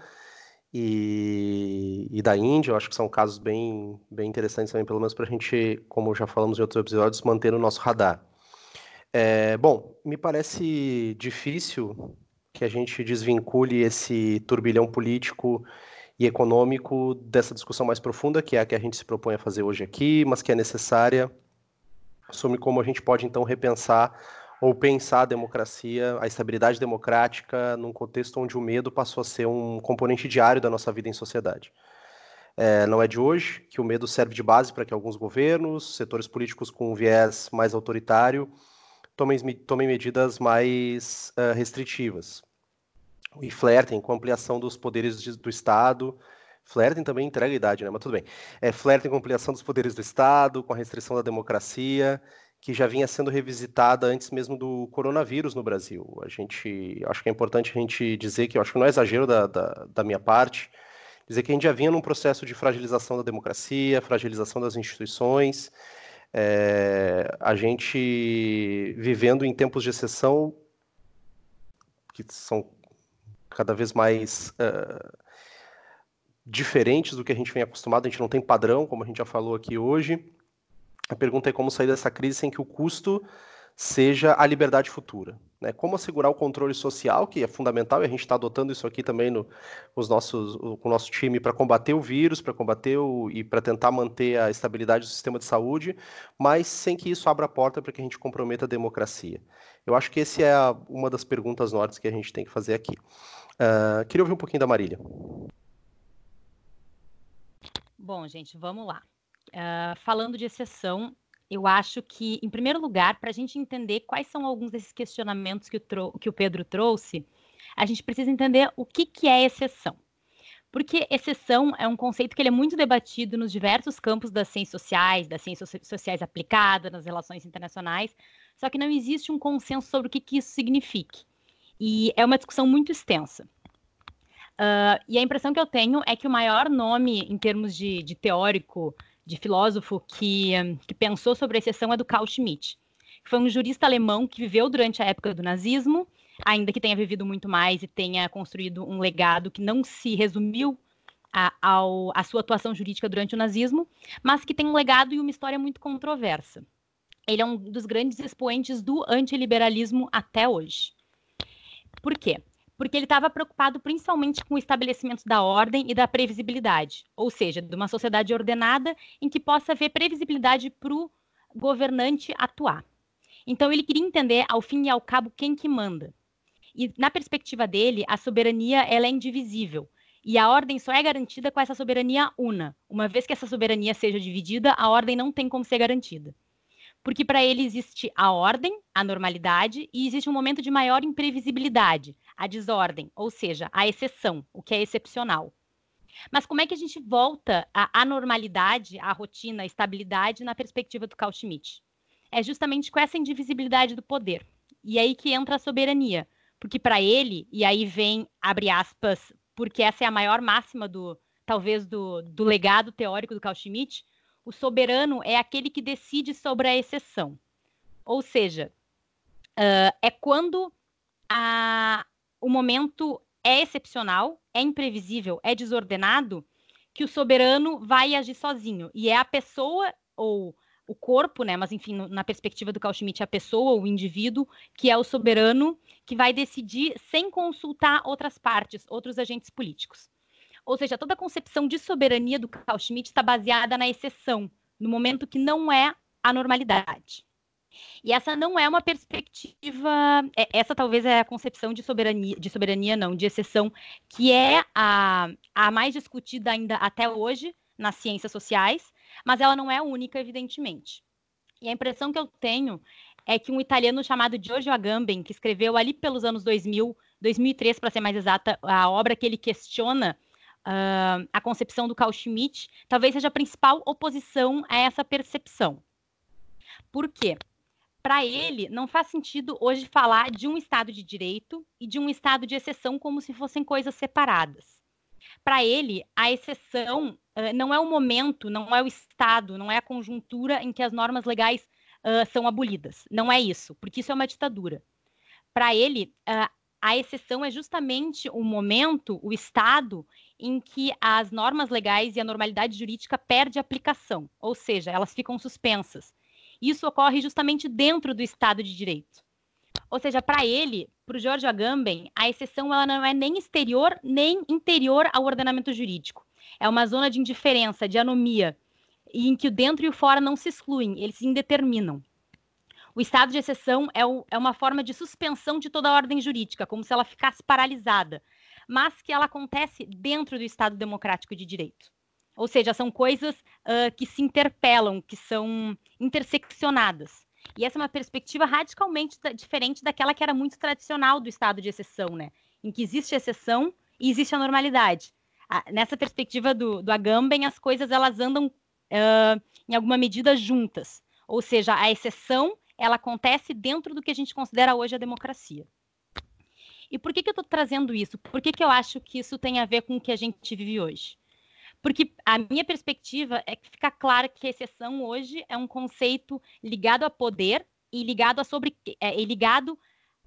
e, e, da Índia, eu acho que são casos bem, bem interessantes também, pelo menos para a gente, como já falamos em outros episódios, manter no nosso radar. É, bom, me parece difícil que a gente desvincule esse turbilhão político e econômico dessa discussão mais profunda, que é a que a gente se propõe a fazer hoje aqui, mas que é necessária sobre como a gente pode então repensar ou pensar a democracia, a estabilidade democrática, num contexto onde o medo passou a ser um componente diário da nossa vida em sociedade. É, não é de hoje que o medo serve de base para que alguns governos, setores políticos com um viés mais autoritário, tomem, tomem medidas mais uh, restritivas. E flertem com a ampliação dos poderes de, do Estado, Flertem também entrega a idade, né? Mas tudo bem. É, flertem com a ampliação dos poderes do Estado, com a restrição da democracia, que já vinha sendo revisitada antes mesmo do coronavírus no Brasil. A gente, acho que é importante a gente dizer que, eu acho que não é exagero da, da, da minha parte, dizer que a gente já vinha num processo de fragilização da democracia, fragilização das instituições, é, a gente vivendo em tempos de exceção que são cada vez mais uh, diferentes do que a gente vem acostumado, a gente não tem padrão, como a gente já falou aqui hoje, a pergunta é como sair dessa crise sem que o custo seja a liberdade futura. Né? Como assegurar o controle social, que é fundamental, e a gente está adotando isso aqui também no, os nossos, com o nosso time para combater o vírus, para combater o, e para tentar manter a estabilidade do sistema de saúde, mas sem que isso abra a porta para que a gente comprometa a democracia. Eu acho que essa é a, uma das perguntas nortes que a gente tem que fazer aqui. Uh, queria ouvir um pouquinho da Marília. Bom, gente, vamos lá. Uh, falando de exceção, eu acho que, em primeiro lugar, para a gente entender quais são alguns desses questionamentos que o, que o Pedro trouxe, a gente precisa entender o que, que é exceção. Porque exceção é um conceito que ele é muito debatido nos diversos campos das ciências sociais, das ciências sociais aplicadas, nas relações internacionais, só que não existe um consenso sobre o que, que isso signifique. E é uma discussão muito extensa. Uh, e a impressão que eu tenho é que o maior nome, em termos de, de teórico de filósofo que, que pensou sobre a exceção é do Carl Schmitt. Foi um jurista alemão que viveu durante a época do nazismo, ainda que tenha vivido muito mais e tenha construído um legado que não se resumiu a, ao, a sua atuação jurídica durante o nazismo, mas que tem um legado e uma história muito controversa. Ele é um dos grandes expoentes do antiliberalismo até hoje. Por quê? Porque ele estava preocupado principalmente com o estabelecimento da ordem e da previsibilidade, ou seja, de uma sociedade ordenada em que possa haver previsibilidade para o governante atuar. Então ele queria entender, ao fim e ao cabo, quem que manda. E na perspectiva dele, a soberania ela é indivisível. E a ordem só é garantida com essa soberania una. Uma vez que essa soberania seja dividida, a ordem não tem como ser garantida. Porque para ele existe a ordem, a normalidade, e existe um momento de maior imprevisibilidade, a desordem, ou seja, a exceção, o que é excepcional. Mas como é que a gente volta à normalidade, à rotina, à estabilidade na perspectiva do Carl Schmitt? É justamente com essa indivisibilidade do poder. E aí que entra a soberania, porque para ele, e aí vem, abre aspas, porque essa é a maior máxima do, talvez, do, do legado teórico do Carl Schmitt, o soberano é aquele que decide sobre a exceção. Ou seja, uh, é quando a, o momento é excepcional, é imprevisível, é desordenado, que o soberano vai agir sozinho. E é a pessoa ou o corpo, né? Mas enfim, na perspectiva do Carl Schmitt, a pessoa, o indivíduo, que é o soberano, que vai decidir sem consultar outras partes, outros agentes políticos. Ou seja, toda a concepção de soberania do Carl Schmitt está baseada na exceção, no momento que não é a normalidade. E essa não é uma perspectiva, é, essa talvez é a concepção de soberania, de soberania não, de exceção, que é a, a mais discutida ainda até hoje nas ciências sociais, mas ela não é única, evidentemente. E a impressão que eu tenho é que um italiano chamado Giorgio Agamben, que escreveu ali pelos anos 2000, 2003 para ser mais exata, a obra que ele questiona uh, a concepção do Carl Schmitt, talvez seja a principal oposição a essa percepção. Por quê? Para ele, não faz sentido hoje falar de um Estado de direito e de um Estado de exceção como se fossem coisas separadas. Para ele, a exceção uh, não é o momento, não é o Estado, não é a conjuntura em que as normas legais uh, são abolidas. Não é isso, porque isso é uma ditadura. Para ele, uh, a exceção é justamente o momento, o estado, em que as normas legais e a normalidade jurídica perde aplicação, ou seja, elas ficam suspensas. Isso ocorre justamente dentro do Estado de Direito. Ou seja, para ele, para o George Agamben, a exceção ela não é nem exterior nem interior ao ordenamento jurídico. É uma zona de indiferença, de anomia, em que o dentro e o fora não se excluem, eles se indeterminam. O estado de exceção é, o, é, uma forma de suspensão de toda a ordem jurídica, como se ela ficasse paralisada, mas que ela acontece dentro do Estado democrático de direito. Ou seja, são coisas uh, que se interpelam, que são interseccionadas. E essa é uma perspectiva radicalmente diferente daquela que era muito tradicional do estado de exceção, né? Em que existe exceção e existe a normalidade. nessa perspectiva do, do Agamben, as coisas elas andam uh, em alguma medida juntas. Ou seja, a exceção ela acontece dentro do que a gente considera hoje a democracia. E por que, que eu estou trazendo isso? Por que, que eu acho que isso tem a ver com o que a gente vive hoje? Porque a minha perspectiva é que fica claro que a exceção hoje é um conceito ligado a poder e ligado a sobre é, ligado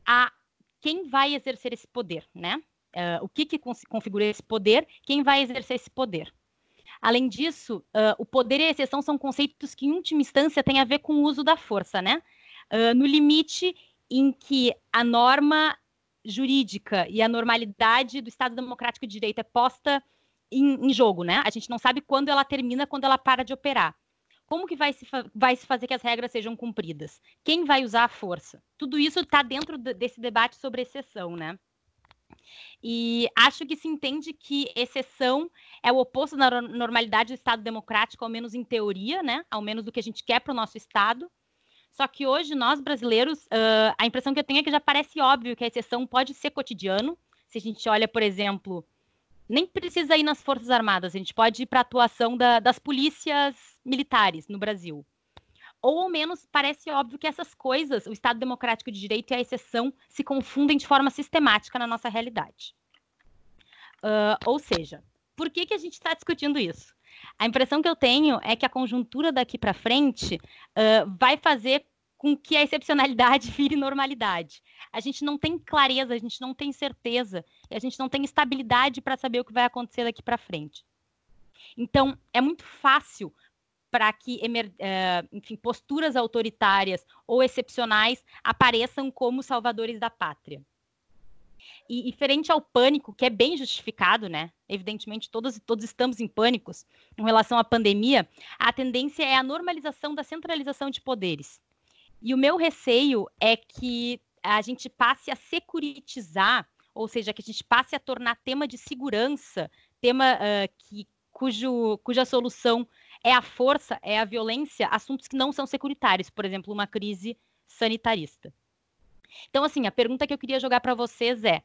a quem vai exercer esse poder, né? Uh, o que, que configura esse poder, quem vai exercer esse poder. Além disso, uh, o poder e a exceção são conceitos que, em última instância, têm a ver com o uso da força, né? Uh, no limite em que a norma jurídica e a normalidade do Estado Democrático de Direito é posta em, em jogo, né? A gente não sabe quando ela termina, quando ela para de operar. Como que vai se, vai se fazer que as regras sejam cumpridas? Quem vai usar a força? Tudo isso está dentro desse debate sobre exceção, né? E acho que se entende que exceção é o oposto da normalidade do Estado democrático, ao menos em teoria, né? Ao menos do que a gente quer para o nosso Estado. Só que hoje, nós brasileiros, uh, a impressão que eu tenho é que já parece óbvio que a exceção pode ser cotidiano. Se a gente olha, por exemplo, nem precisa ir nas Forças Armadas, a gente pode ir para a atuação da, das polícias militares no Brasil. Ou ao menos parece óbvio que essas coisas, o Estado Democrático de Direito e a exceção, se confundem de forma sistemática na nossa realidade. Uh, ou seja, por que, que a gente está discutindo isso? A impressão que eu tenho é que a conjuntura daqui para frente uh, vai fazer com que a excepcionalidade vire normalidade. A gente não tem clareza, a gente não tem certeza, a gente não tem estabilidade para saber o que vai acontecer daqui para frente. Então, é muito fácil para que uh, enfim, posturas autoritárias ou excepcionais apareçam como salvadores da pátria. E, e frente ao pânico, que é bem justificado, né? Evidentemente, todos, todos estamos em pânicos em relação à pandemia, a tendência é a normalização da centralização de poderes. E o meu receio é que a gente passe a securitizar, ou seja, que a gente passe a tornar tema de segurança, tema uh, que, cujo, cuja solução é a força, é a violência, assuntos que não são securitários, por exemplo, uma crise sanitarista. Então, assim, a pergunta que eu queria jogar para vocês é: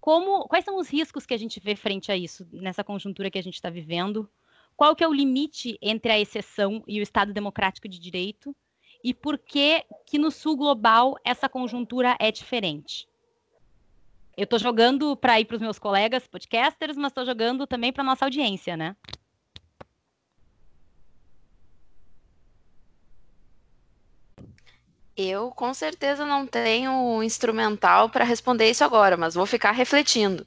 como, quais são os riscos que a gente vê frente a isso, nessa conjuntura que a gente está vivendo? Qual que é o limite entre a exceção e o Estado democrático de direito? E por que que no sul global essa conjuntura é diferente? Eu estou jogando para ir para os meus colegas podcasters, mas estou jogando também para nossa audiência, né? Eu com certeza não tenho um instrumental para responder isso agora, mas vou ficar refletindo.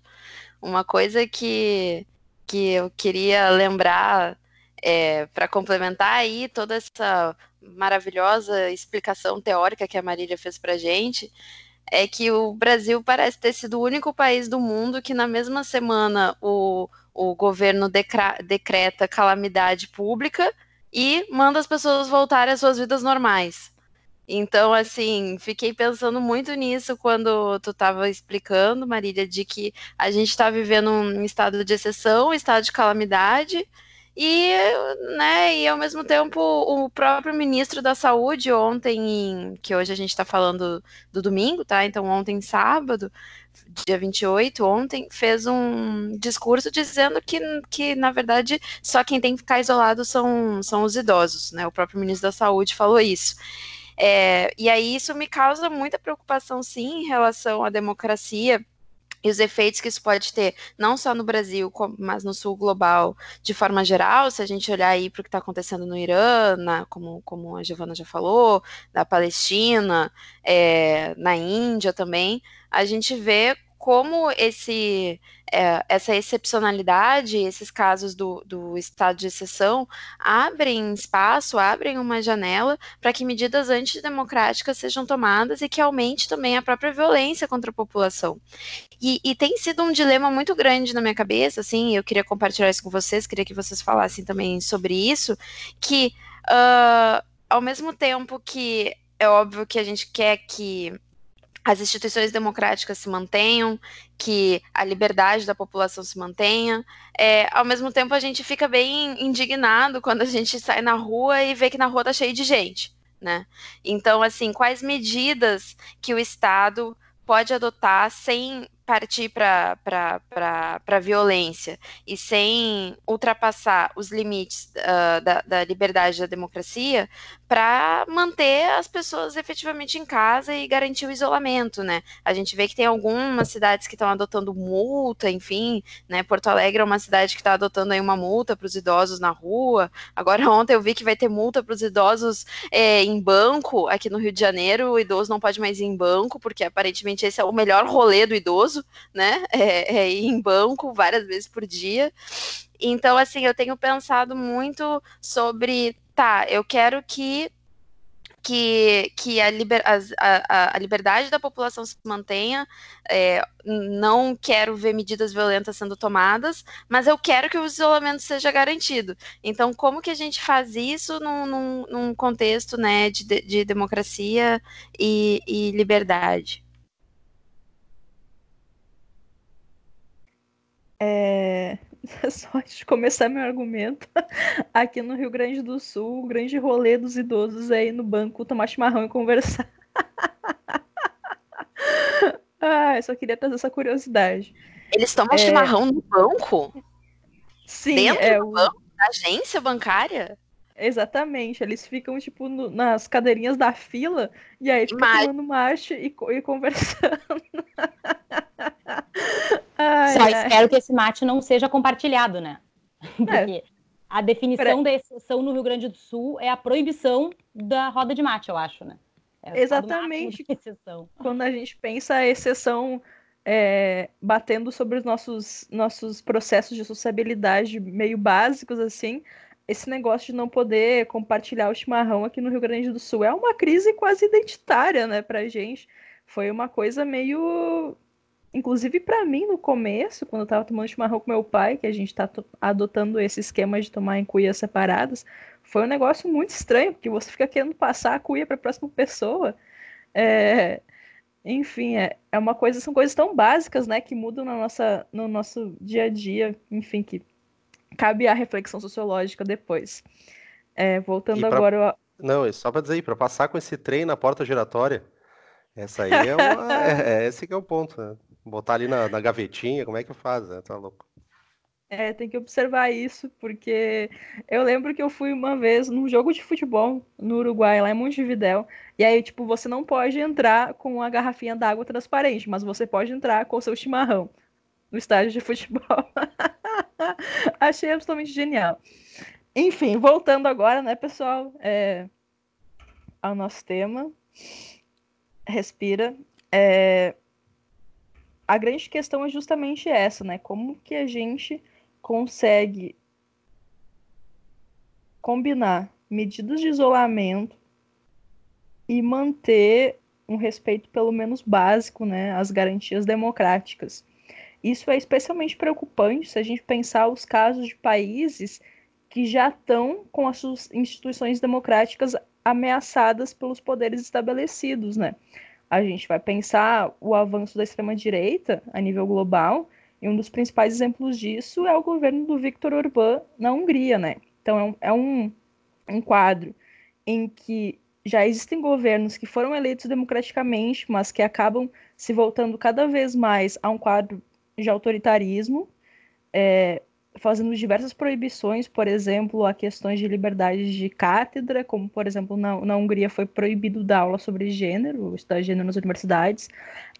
Uma coisa que, que eu queria lembrar é, para complementar aí toda essa maravilhosa explicação teórica que a Marília fez para gente, é que o Brasil parece ter sido o único país do mundo que na mesma semana o, o governo decreta calamidade pública e manda as pessoas voltarem às suas vidas normais. Então, assim, fiquei pensando muito nisso quando tu estava explicando, Marília, de que a gente está vivendo um estado de exceção, um estado de calamidade, e, né, e ao mesmo tempo o próprio ministro da Saúde ontem, que hoje a gente está falando do domingo, tá? Então ontem sábado, dia 28, ontem, fez um discurso dizendo que, que na verdade, só quem tem que ficar isolado são, são os idosos, né? O próprio ministro da Saúde falou isso. É, e aí isso me causa muita preocupação, sim, em relação à democracia e os efeitos que isso pode ter, não só no Brasil, mas no sul global de forma geral, se a gente olhar aí para o que está acontecendo no Irã, na, como, como a Giovana já falou, da Palestina, é, na Índia também, a gente vê como esse é, essa excepcionalidade, esses casos do, do, estado de exceção, abrem espaço, abrem uma janela para que medidas antidemocráticas sejam tomadas e que aumente também a própria violência contra a população. E, e, tem sido um dilema muito grande na minha cabeça, assim, eu queria compartilhar isso com vocês, queria que vocês falassem também sobre isso, que uh, ao mesmo tempo que é óbvio que a gente quer que as instituições democráticas se mantenham, que a liberdade da população se mantenha. É, ao mesmo tempo, a gente fica bem indignado quando a gente sai na rua e vê que na rua tá cheio de gente, né? Então, assim, quais medidas que o Estado pode adotar sem partir para a violência e sem ultrapassar os limites uh, da, da, liberdade da democracia para manter as pessoas efetivamente em casa e garantir o isolamento, né? A gente vê que tem algumas cidades que estão adotando multa, enfim, né? Porto Alegre é uma cidade que está adotando aí uma multa para os idosos na rua. Agora ontem eu vi que vai ter multa para os idosos é, em banco aqui no Rio de Janeiro. O idoso não pode mais ir em banco porque aparentemente esse é o melhor rolê do idoso né? É, é ir em banco várias vezes por dia. Então, assim, eu tenho pensado muito sobre, tá, eu quero que que, que a, liber, a, a, liberdade da população se mantenha, é, não quero ver medidas violentas sendo tomadas, mas eu quero que o isolamento seja garantido. Então, como que a gente faz isso num, num, num contexto né, de, de democracia e, e liberdade? É... Só antes de começar meu argumento, aqui no Rio Grande do Sul, o grande rolê dos idosos é ir no banco tomar chimarrão e conversar. ah, eu só queria trazer essa curiosidade. Eles tomam é... chimarrão no banco? Sim, Dentro é do o... banco? Da agência bancária? Exatamente, eles ficam, tipo, no, nas cadeirinhas da fila, e aí fica Mas... tomando marcha e, e conversando. Ai, Só ai. espero que esse mate não seja compartilhado, né? Porque é. a definição da exceção no Rio Grande do Sul é a proibição da roda de mate, eu acho, né? É Exatamente. Quando a gente pensa a exceção é, batendo sobre os nossos, nossos processos de sociabilidade meio básicos, assim, esse negócio de não poder compartilhar o chimarrão aqui no Rio Grande do Sul é uma crise quase identitária, né, pra gente. Foi uma coisa meio inclusive para mim no começo, quando eu tava tomando chimarrão com meu pai, que a gente tá adotando esse esquema de tomar em cuias separadas, foi um negócio muito estranho, porque você fica querendo passar a cuia para a próxima pessoa. É... Enfim, é, é uma coisa, são coisas tão básicas, né, que mudam na nossa, no nosso dia a dia, enfim, que cabe a reflexão sociológica depois. É, voltando pra... agora. Não, só para dizer aí, para passar com esse trem na porta giratória, essa aí é, uma... é, é esse que é o ponto. Né? Botar ali na, na, gavetinha, como é que faz? Né? Tá louco. É, tem que observar isso, porque eu lembro que eu fui uma vez num jogo de futebol no Uruguai, lá em Montevidéu, e aí, tipo, você não pode entrar com a garrafinha d'água transparente, mas você pode entrar com o seu chimarrão no estádio de futebol. Achei absolutamente genial. Enfim, voltando agora, né, pessoal, é, ao nosso tema. Respira. É, a grande questão é justamente essa, né? Como que a gente consegue combinar medidas de isolamento e manter um respeito pelo menos básico, né, às garantias democráticas. Isso é especialmente preocupante se a gente pensar os casos de países que já estão com as suas instituições democráticas ameaçadas pelos poderes estabelecidos, né? A gente vai pensar o avanço da extrema-direita a nível global, e um dos principais exemplos disso é o governo do Viktor Orbán na Hungria, né? Então é um, é um quadro em que já existem governos que foram eleitos democraticamente, mas que acabam se voltando cada vez mais a um quadro de autoritarismo, é, fazendo diversas proibições, por exemplo, a questões de liberdade de cátedra, como, por exemplo, na, na Hungria foi proibido dar aula sobre gênero, estudar gênero nas universidades.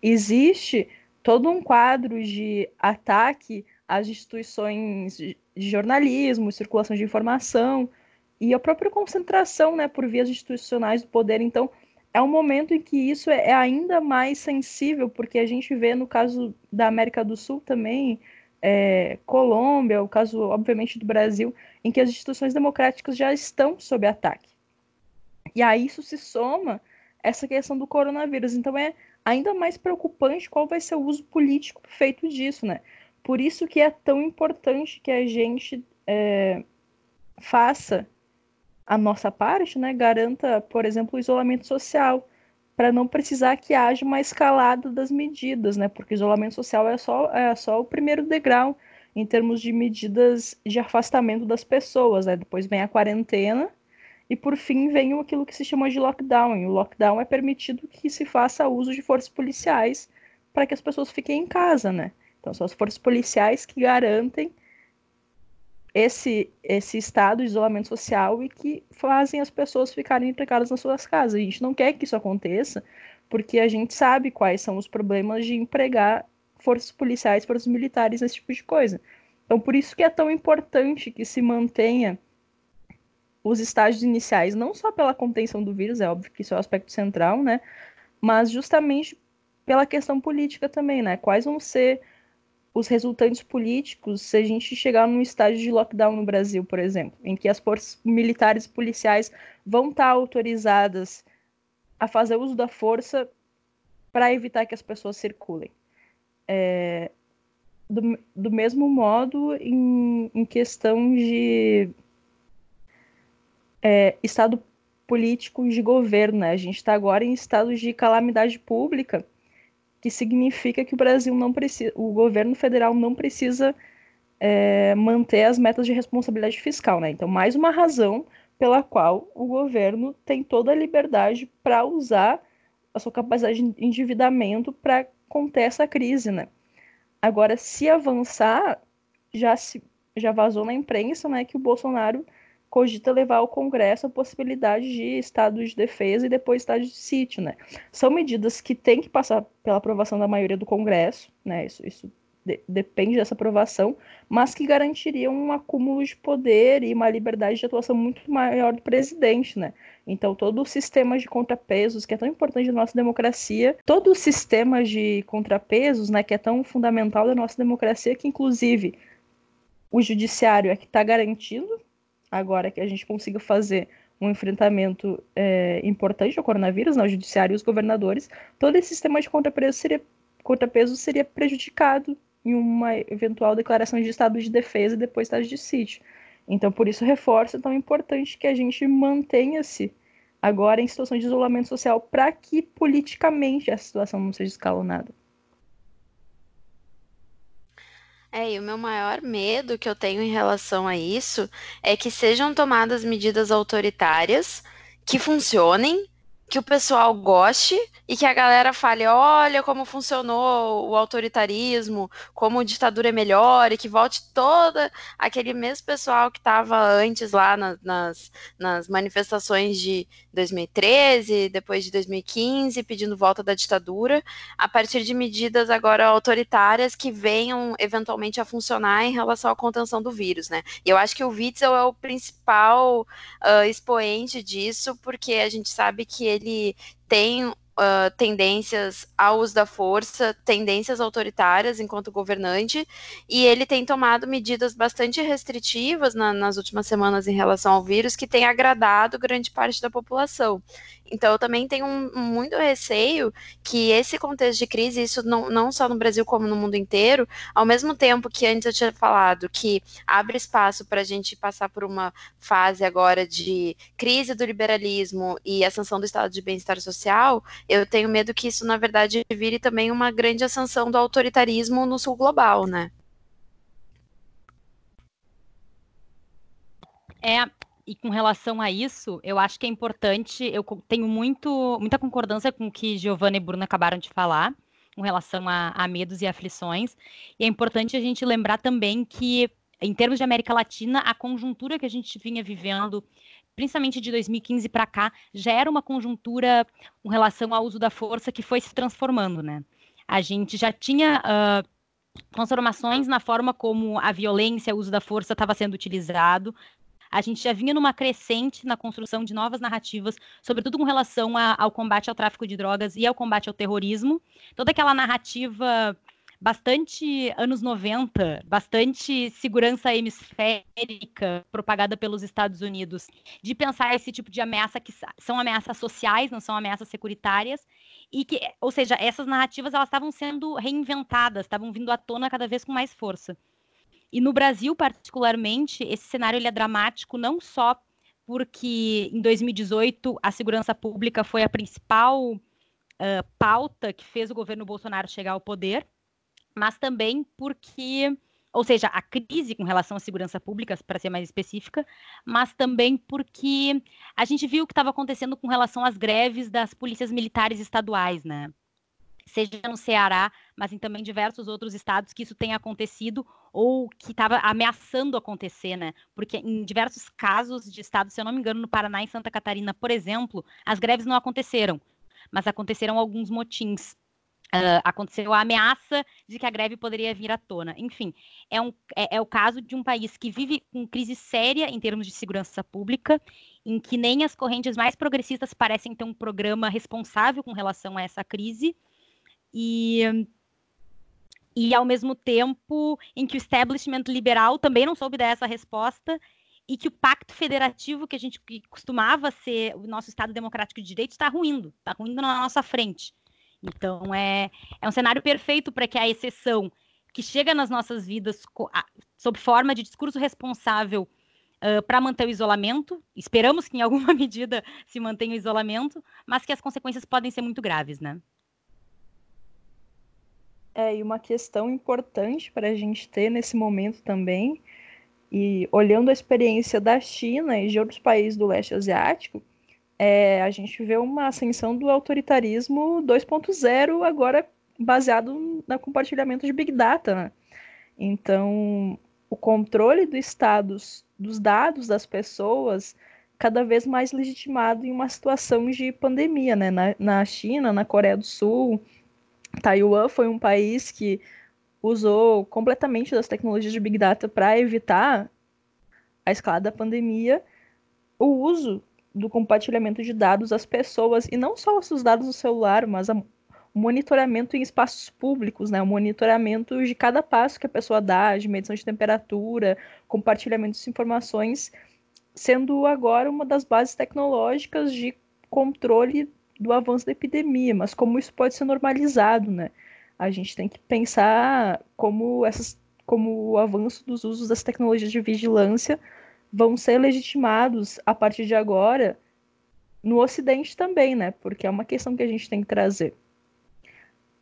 Existe todo um quadro de ataque às instituições de jornalismo, circulação de informação, e a própria concentração né, por vias institucionais do poder. Então, é um momento em que isso é, ainda mais sensível, porque a gente vê no caso da América do Sul também, é, Colômbia, o caso, obviamente, do Brasil, em que as instituições democráticas já estão sob ataque. E aí isso se soma essa questão do coronavírus. Então é ainda mais preocupante qual vai ser o uso político feito disso, né? Por isso que é tão importante que a gente é, faça a nossa parte, né, garanta, por exemplo, o isolamento social, para não precisar que haja uma escalada das medidas, né, porque isolamento social é só, é só o primeiro degrau em termos de medidas de afastamento das pessoas, né, depois vem a quarentena e por fim vem aquilo que se chama de lockdown, e o lockdown é permitido que se faça uso de forças policiais para que as pessoas fiquem em casa, né, então são as forças policiais que garantem esse, esse estado de isolamento social e que fazem as pessoas ficarem trancadas nas suas casas. A gente não quer que isso aconteça, porque a gente sabe quais são os problemas de empregar forças policiais, forças militares, esse tipo de coisa. Então, por isso que é tão importante que se mantenha os estágios iniciais, não só pela contenção do vírus, é óbvio que isso é o aspecto central, né? Mas justamente pela questão política também, né? Quais vão ser os resultantes políticos se a gente chegar num estágio de lockdown no Brasil, por exemplo, em que as forças militares e policiais vão estar autorizadas a fazer uso da força para evitar que as pessoas circulem. É, do, do mesmo modo, em, em questão de é, estado político de governo, né? a gente está agora em estado de calamidade pública que significa que o Brasil não precisa, o governo federal não precisa é, manter as metas de responsabilidade fiscal, né? Então, mais uma razão pela qual o governo tem toda a liberdade para usar a sua capacidade de endividamento para conter essa crise, né? Agora, se avançar, já se já vazou na imprensa, né, que o Bolsonaro cogita levar ao Congresso a possibilidade de estado de defesa e depois estado de sítio, né? São medidas que têm que passar pela aprovação da maioria do Congresso, né? Isso, isso de, depende dessa aprovação, mas que garantiriam um acúmulo de poder e uma liberdade de atuação muito maior do presidente, né? Então, todo o sistema de contrapesos, que é tão importante na nossa democracia, todo o sistema de contrapesos, né, que é tão fundamental da nossa democracia, que inclusive o judiciário é que está garantindo agora que a gente consiga fazer um enfrentamento é, importante ao coronavírus, né, o judiciário e os governadores, todo esse sistema de contrapeso seria, contrapeso seria prejudicado em uma eventual declaração de estado de defesa e depois estado de sítio. Então, por isso, reforça tão importante que a gente mantenha-se agora em situação de isolamento social para que politicamente a situação não seja escalonada. É, e o meu maior medo que eu tenho em relação a isso é que sejam tomadas medidas autoritárias que funcionem que o pessoal goste e que a galera fale: olha como funcionou o autoritarismo, como a ditadura é melhor, e que volte toda aquele mesmo pessoal que estava antes lá na, nas, nas manifestações de 2013, depois de 2015, pedindo volta da ditadura, a partir de medidas agora autoritárias que venham eventualmente a funcionar em relação à contenção do vírus, né? E eu acho que o Witzel é o principal uh, expoente disso, porque a gente sabe que ele tem uh, tendências ao uso da força, tendências autoritárias enquanto governante, e ele tem tomado medidas bastante restritivas na, nas últimas semanas em relação ao vírus, que tem agradado grande parte da população. Então, eu também tenho um, muito receio que esse contexto de crise, isso não, não só no Brasil como no mundo inteiro, ao mesmo tempo que antes eu tinha falado que abre espaço para a gente passar por uma fase agora de crise do liberalismo e ascensão do estado de bem-estar social, eu tenho medo que isso, na verdade, vire também uma grande ascensão do autoritarismo no sul global, né? É, e com relação a isso, eu acho que é importante, eu tenho muito, muita concordância com o que Giovanna e Bruno acabaram de falar, com relação a, a medos e aflições. E é importante a gente lembrar também que, em termos de América Latina, a conjuntura que a gente vinha vivendo principalmente de 2015 para cá, já era uma conjuntura com relação ao uso da força que foi se transformando, né? A gente já tinha uh, transformações na forma como a violência, o uso da força estava sendo utilizado, a gente já vinha numa crescente na construção de novas narrativas, sobretudo com relação a, ao combate ao tráfico de drogas e ao combate ao terrorismo. Toda aquela narrativa bastante anos 90, bastante segurança hemisférica propagada pelos Estados Unidos, de pensar esse tipo de ameaça que são ameaças sociais, não são ameaças securitárias, e que, ou seja, essas narrativas elas estavam sendo reinventadas, estavam vindo à tona cada vez com mais força. E no Brasil, particularmente, esse cenário ele é dramático não só porque em 2018 a segurança pública foi a principal uh, pauta que fez o governo Bolsonaro chegar ao poder, mas também porque, ou seja, a crise com relação à segurança pública, para ser mais específica, mas também porque a gente viu o que estava acontecendo com relação às greves das polícias militares estaduais, né? seja no Ceará, mas em também diversos outros estados que isso tenha acontecido ou que estava ameaçando acontecer, né? Porque em diversos casos de estados, se eu não me engano, no Paraná e Santa Catarina, por exemplo, as greves não aconteceram, mas aconteceram alguns motins. Uh, aconteceu a ameaça de que a greve poderia vir à tona. Enfim, é, um, é, é, o caso de um país que vive com crise séria em termos de segurança pública, em que nem as correntes mais progressistas parecem ter um programa responsável com relação a essa crise, e e ao mesmo tempo em que o establishment liberal também não soube dar essa resposta e que o pacto federativo que a gente que costumava ser o nosso Estado democrático de direito está ruindo, está ruindo na nossa frente. Então é, é um cenário perfeito para que a exceção que chega nas nossas vidas sob forma de discurso responsável uh, para manter o isolamento, esperamos que em alguma medida se mantenha o isolamento, mas que as consequências podem ser muito graves, né? É, e uma questão importante para a gente ter nesse momento também, e olhando a experiência da China e de outros países do leste asiático, é, a gente vê uma ascensão do autoritarismo 2.0 agora baseado no compartilhamento de Big Data. Né? Então, o controle do estados, dos dados das pessoas cada vez mais legitimado em uma situação de pandemia, né? Na, na China, na Coreia do Sul, Taiwan foi um país que usou completamente das tecnologias de Big Data para evitar a escalada da pandemia, o uso do compartilhamento de dados às pessoas, e não só os dados do celular, mas o monitoramento em espaços públicos, né? o monitoramento de cada passo que a pessoa dá, de medição de temperatura, compartilhamento de informações, sendo agora uma das bases tecnológicas de controle do avanço da epidemia, mas como isso pode ser normalizado, né? A gente tem que pensar como essas, como o avanço dos usos das tecnologias de vigilância vão ser legitimados a partir de agora no Ocidente também, né? Porque é uma questão que a gente tem que trazer.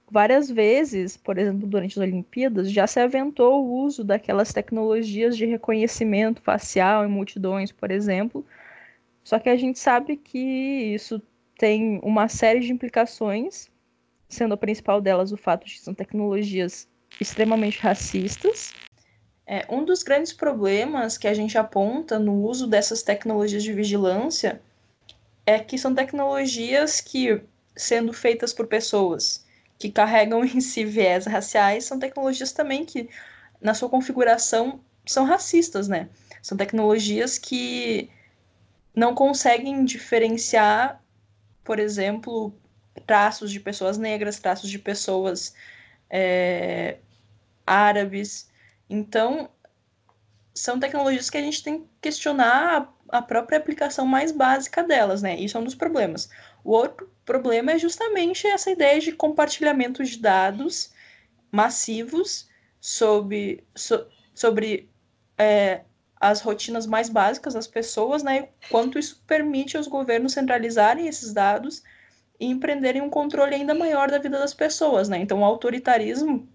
Várias vezes, por exemplo, durante as Olimpíadas, já se aventou o uso daquelas tecnologias de reconhecimento facial em multidões, por exemplo. Só que a gente sabe que isso tem uma série de implicações, sendo a principal delas o fato de que são tecnologias extremamente racistas. É, um dos grandes problemas que a gente aponta no uso dessas tecnologias de vigilância é que são tecnologias que, sendo feitas por pessoas que carregam em si viés raciais, são tecnologias também que, na sua configuração, são racistas, né? São tecnologias que não conseguem diferenciar por exemplo, traços de pessoas negras, traços de pessoas é, árabes. Então, são tecnologias que a gente tem que questionar a, própria aplicação mais básica delas, né? Isso é um dos problemas. O outro problema é justamente essa ideia de compartilhamento de dados massivos sobre, so, sobre é, as rotinas mais básicas das pessoas, né? Quanto isso permite aos governos centralizarem esses dados e empreenderem um controle ainda maior da vida das pessoas, né? Então, o autoritarismo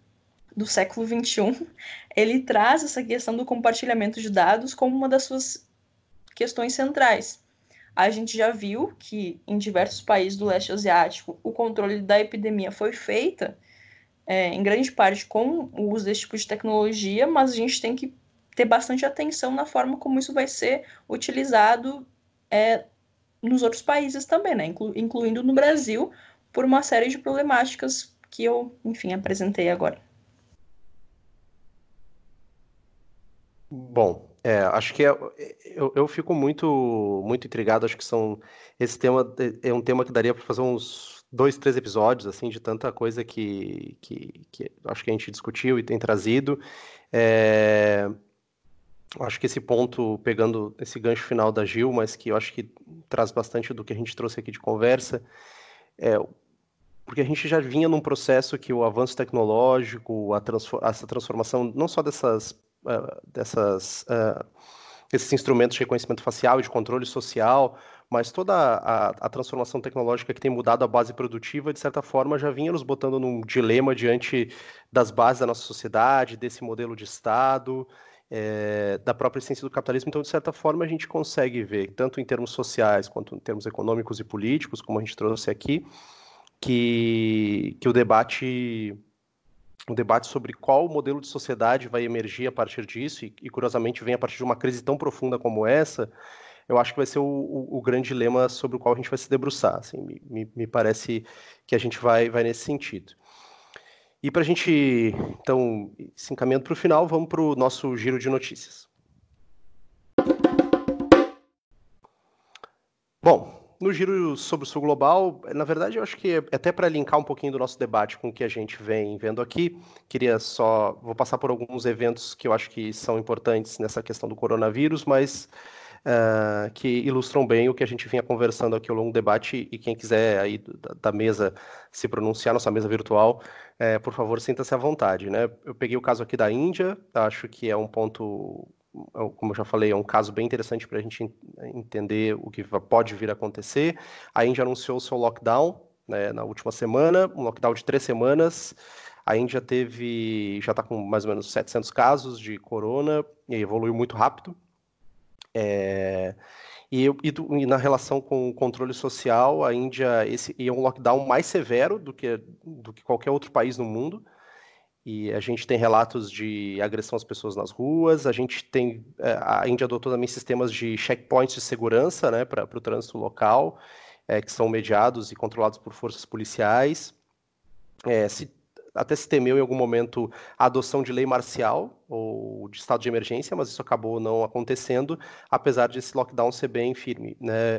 do século XXI, ele traz essa questão do compartilhamento de dados como uma das suas questões centrais. A gente já viu que em diversos países do leste asiático o controle da epidemia foi feita é, em grande parte com o uso desse tipo de tecnologia, mas a gente tem que ter bastante atenção na forma como isso vai ser utilizado é, nos outros países também, né? Inclu incluindo no Brasil, por uma série de problemáticas que eu, enfim, apresentei agora. Bom, é, acho que é, eu, eu fico muito muito intrigado. Acho que são esse tema é, é um tema que daria para fazer uns dois, três episódios assim de tanta coisa que, que, que acho que a gente discutiu e tem trazido. É, acho que esse ponto, pegando esse gancho final da Gil, mas que eu acho que traz bastante do que a gente trouxe aqui de conversa, é, porque a gente já vinha num processo que o avanço tecnológico, transform essa transformação, não só dessas, uh, dessas uh, esses instrumentos de reconhecimento facial e de controle social, mas toda a, a, transformação tecnológica que tem mudado a base produtiva, de certa forma, já vinha nos botando num dilema diante das bases da nossa sociedade, desse modelo de Estado, é, da própria essência do capitalismo. Então, de certa forma, a gente consegue ver, tanto em termos sociais quanto em termos econômicos e políticos, como a gente trouxe aqui, que, que o debate o debate sobre qual modelo de sociedade vai emergir a partir disso, e, e, curiosamente vem a partir de uma crise tão profunda como essa, eu acho que vai ser o, o, o grande dilema sobre o qual a gente vai se debruçar. Assim, me, me, parece que a gente vai, vai nesse sentido. E para a gente, então, se encaminhando para o final, vamos para o nosso giro de notícias. Bom, no giro sobre o sul global, na verdade, eu acho que é até para linkar um pouquinho do nosso debate com o que a gente vem vendo aqui, queria só, vou passar por alguns eventos que eu acho que são importantes nessa questão do coronavírus, mas uh, que ilustram bem o que a gente vinha conversando aqui ao longo do debate e quem quiser aí da, da mesa se pronunciar, nossa mesa virtual, é, por favor, sinta-se à vontade. Né? Eu peguei o caso aqui da Índia, acho que é um ponto, como eu já falei, é um caso bem interessante para a gente entender o que pode vir a acontecer. A Índia anunciou o seu lockdown né, na última semana, um lockdown de três semanas. A Índia teve, já está com mais ou menos 700 casos de corona e evoluiu muito rápido. É, e, e, e, na relação com o controle social, a Índia esse é um lockdown mais severo do que, do que qualquer outro país no mundo. E a gente tem relatos de agressão às pessoas nas ruas, a gente tem. É, a Índia adotou também sistemas de checkpoints de segurança né, para o trânsito local, é, que são mediados e controlados por forças policiais. É, se até se temeu em algum momento a adoção de lei marcial ou de estado de emergência, mas isso acabou não acontecendo, apesar de esse lockdown ser bem firme. Né?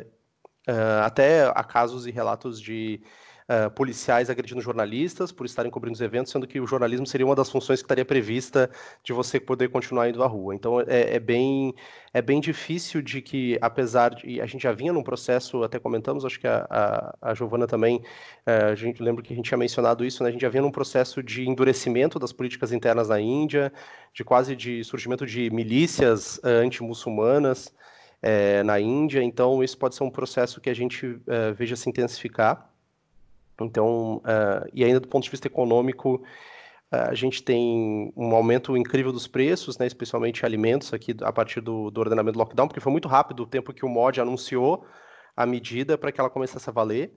Uh, até há casos e relatos de uh, policiais agredindo jornalistas por estarem cobrindo os eventos, sendo que o jornalismo seria uma das funções que estaria prevista de você poder continuar indo à rua. Então é, é bem é bem difícil de que, apesar de a gente já vinha num processo, até comentamos, acho que a, a, a Giovana também, uh, a gente lembra que a gente tinha mencionado isso, né? A gente já vinha num processo de endurecimento das políticas internas na Índia, de quase de surgimento de milícias uh, anti-muçulmanas. É, na Índia, então isso pode ser um processo que a gente veja se intensificar. Então, uh, e ainda do ponto de vista econômico, uh, a gente tem um aumento incrível dos preços, né, especialmente alimentos aqui a partir do, do ordenamento do lockdown, porque foi muito rápido o tempo que o MOD anunciou a medida para que ela começasse a valer.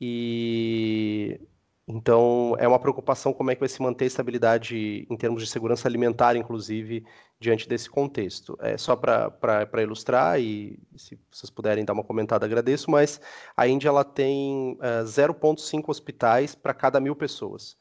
E então, é uma preocupação como é que vai se manter a estabilidade em termos de segurança alimentar, inclusive, diante desse contexto. É só para ilustrar, e se vocês puderem dar uma comentada, agradeço, mas a Índia ela tem uh, eh, 0,5 hospitais para cada mil pessoas.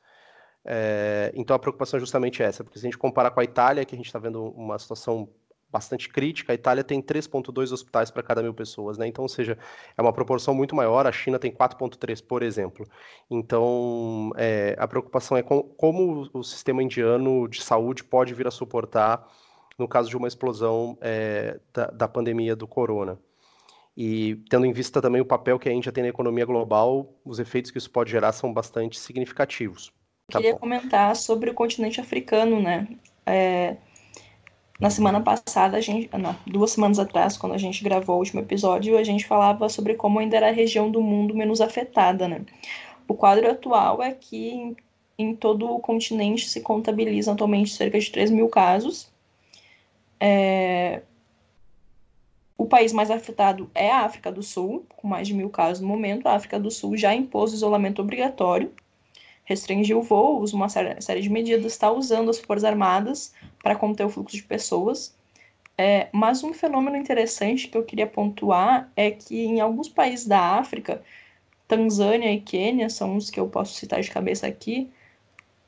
É, então, a preocupação é justamente essa, porque se a gente comparar com a Itália, que a gente está vendo uma situação bastante crítica. A Itália tem 3,2 hospitais para cada mil pessoas, né? Então, ou seja, é uma proporção muito maior. A China tem 4,3, por exemplo. Então, é, a preocupação é com, como o sistema indiano de saúde pode vir a suportar no caso de uma explosão é, da, da pandemia do corona. E tendo em vista também o papel que a Índia tem na economia global, os efeitos que isso pode gerar são bastante significativos. Tá Queria bom. comentar sobre o continente africano, né? É, na semana passada, a gente, não, duas semanas atrás, quando a gente gravou o último episódio, a gente falava sobre como ainda era a região do mundo menos afetada, né? O quadro atual é que em, em todo o continente se contabilizam atualmente cerca de 3 mil casos. É, o país mais afetado é a África do Sul, com mais de mil casos no momento. A África do Sul já impôs isolamento obrigatório, restringiu voos, uma série de medidas, está usando as Forças Armadas para conter o fluxo de pessoas. É, mas um fenômeno interessante que eu queria pontuar é que em alguns países da África, Tanzânia e Quênia são os que eu posso citar de cabeça aqui,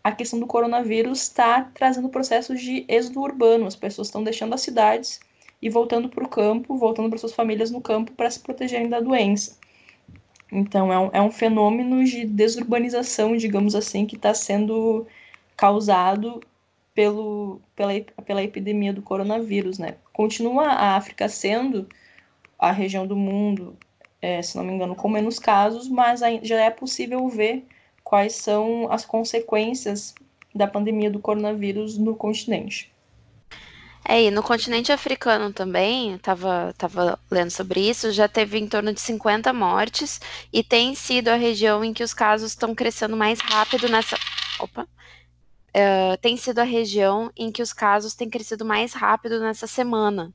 a questão do coronavírus está trazendo processos de êxodo urbano. As pessoas estão deixando as cidades e voltando para o campo, voltando para suas famílias no campo para se protegerem da doença. Então, é um, é um fenômeno de desurbanização, digamos assim, que está sendo causado pelo, pela, pela epidemia do coronavírus, né? Continua a África sendo a região do mundo, é, se não me engano, com menos casos, mas já é possível ver quais são as consequências da pandemia do coronavírus no continente. É, e no continente africano também, estava tava lendo sobre isso, já teve em torno de 50 mortes e tem sido a região em que os casos estão crescendo mais rápido nessa. Opa! Uh, tem sido a região em que os casos têm crescido mais rápido nessa semana.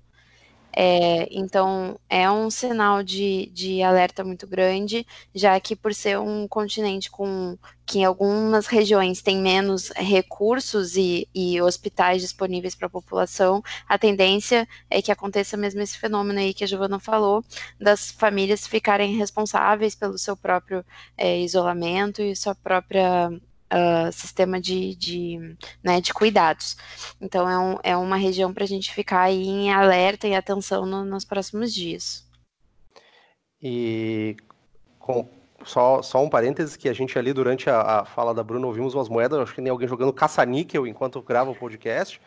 É, então, é um sinal de, de alerta muito grande, já que por ser um continente com que em algumas regiões tem menos recursos e, e hospitais disponíveis para a população, a tendência é que aconteça mesmo esse fenômeno aí que a Giovana falou, das famílias ficarem responsáveis pelo seu próprio é, isolamento e sua própria uh, sistema de, de, né, de cuidados. Então, é, um, é uma região para a gente ficar aí em alerta e atenção no, nos próximos dias. E com, só, só um parênteses que a gente ali durante a, a fala da Bruna ouvimos umas moedas, acho que nem alguém jogando caça-níquel enquanto grava o podcast.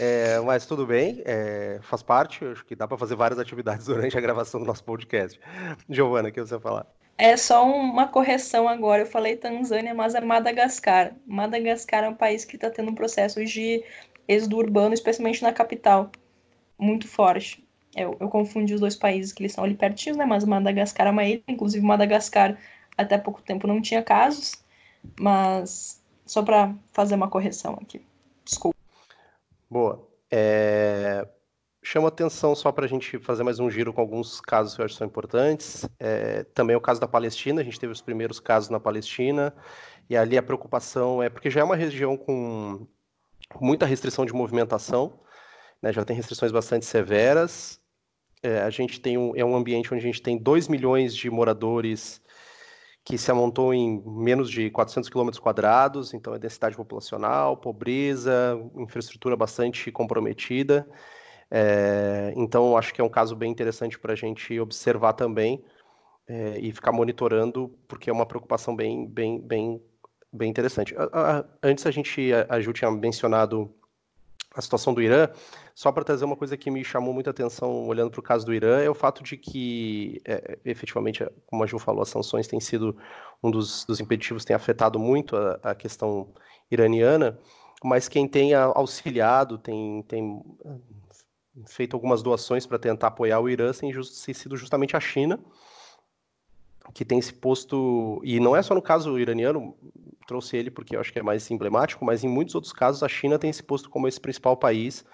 É, mas tudo bem, é, faz parte, acho que dá para fazer várias atividades durante a gravação do nosso podcast. Giovana, o que você falar? É só uma correção agora. Eu falei Tanzânia, mas é Madagascar. Madagascar é um país que está tendo um processo de êxodo urbano, especialmente na capital, muito forte. Eu, eu confundi os dois países que eles estão ali pertinho, né? Mas Madagascar é uma ilha. Inclusive, Madagascar até pouco tempo não tinha casos. Mas só para fazer uma correção aqui. Desculpa. Boa. É chama atenção só para a gente fazer mais um giro com alguns casos que eu acho que são importantes. É, também o caso da Palestina, a gente teve os primeiros casos na Palestina, e ali a preocupação é porque já é uma região com muita restrição de movimentação, né, já tem restrições bastante severas. É, a gente tem um, é um ambiente onde a gente tem 2 milhões de moradores que se amontou em menos de 400 quilômetros quadrados, então é densidade populacional, pobreza, infraestrutura bastante comprometida. É, então, acho que é um caso bem interessante para a gente observar também é, e ficar monitorando, porque é uma preocupação bem, bem, bem, bem interessante. antes a gente, a, a Ju tinha mencionado a situação do Irã, só para trazer uma coisa que me chamou muita atenção olhando para o caso do Irã, é o fato de que, é, efetivamente, como a Ju falou, as sanções têm sido um dos, dos impeditivos, tem afetado muito a, a questão iraniana, mas quem tem auxiliado, tem, tem feito algumas doações para tentar apoiar o Irã, tem, just, sido justamente a China, que tem se posto, e não é só no caso iraniano, trouxe ele porque eu acho que é mais emblemático, mas em muitos outros casos a China tem se posto como esse principal país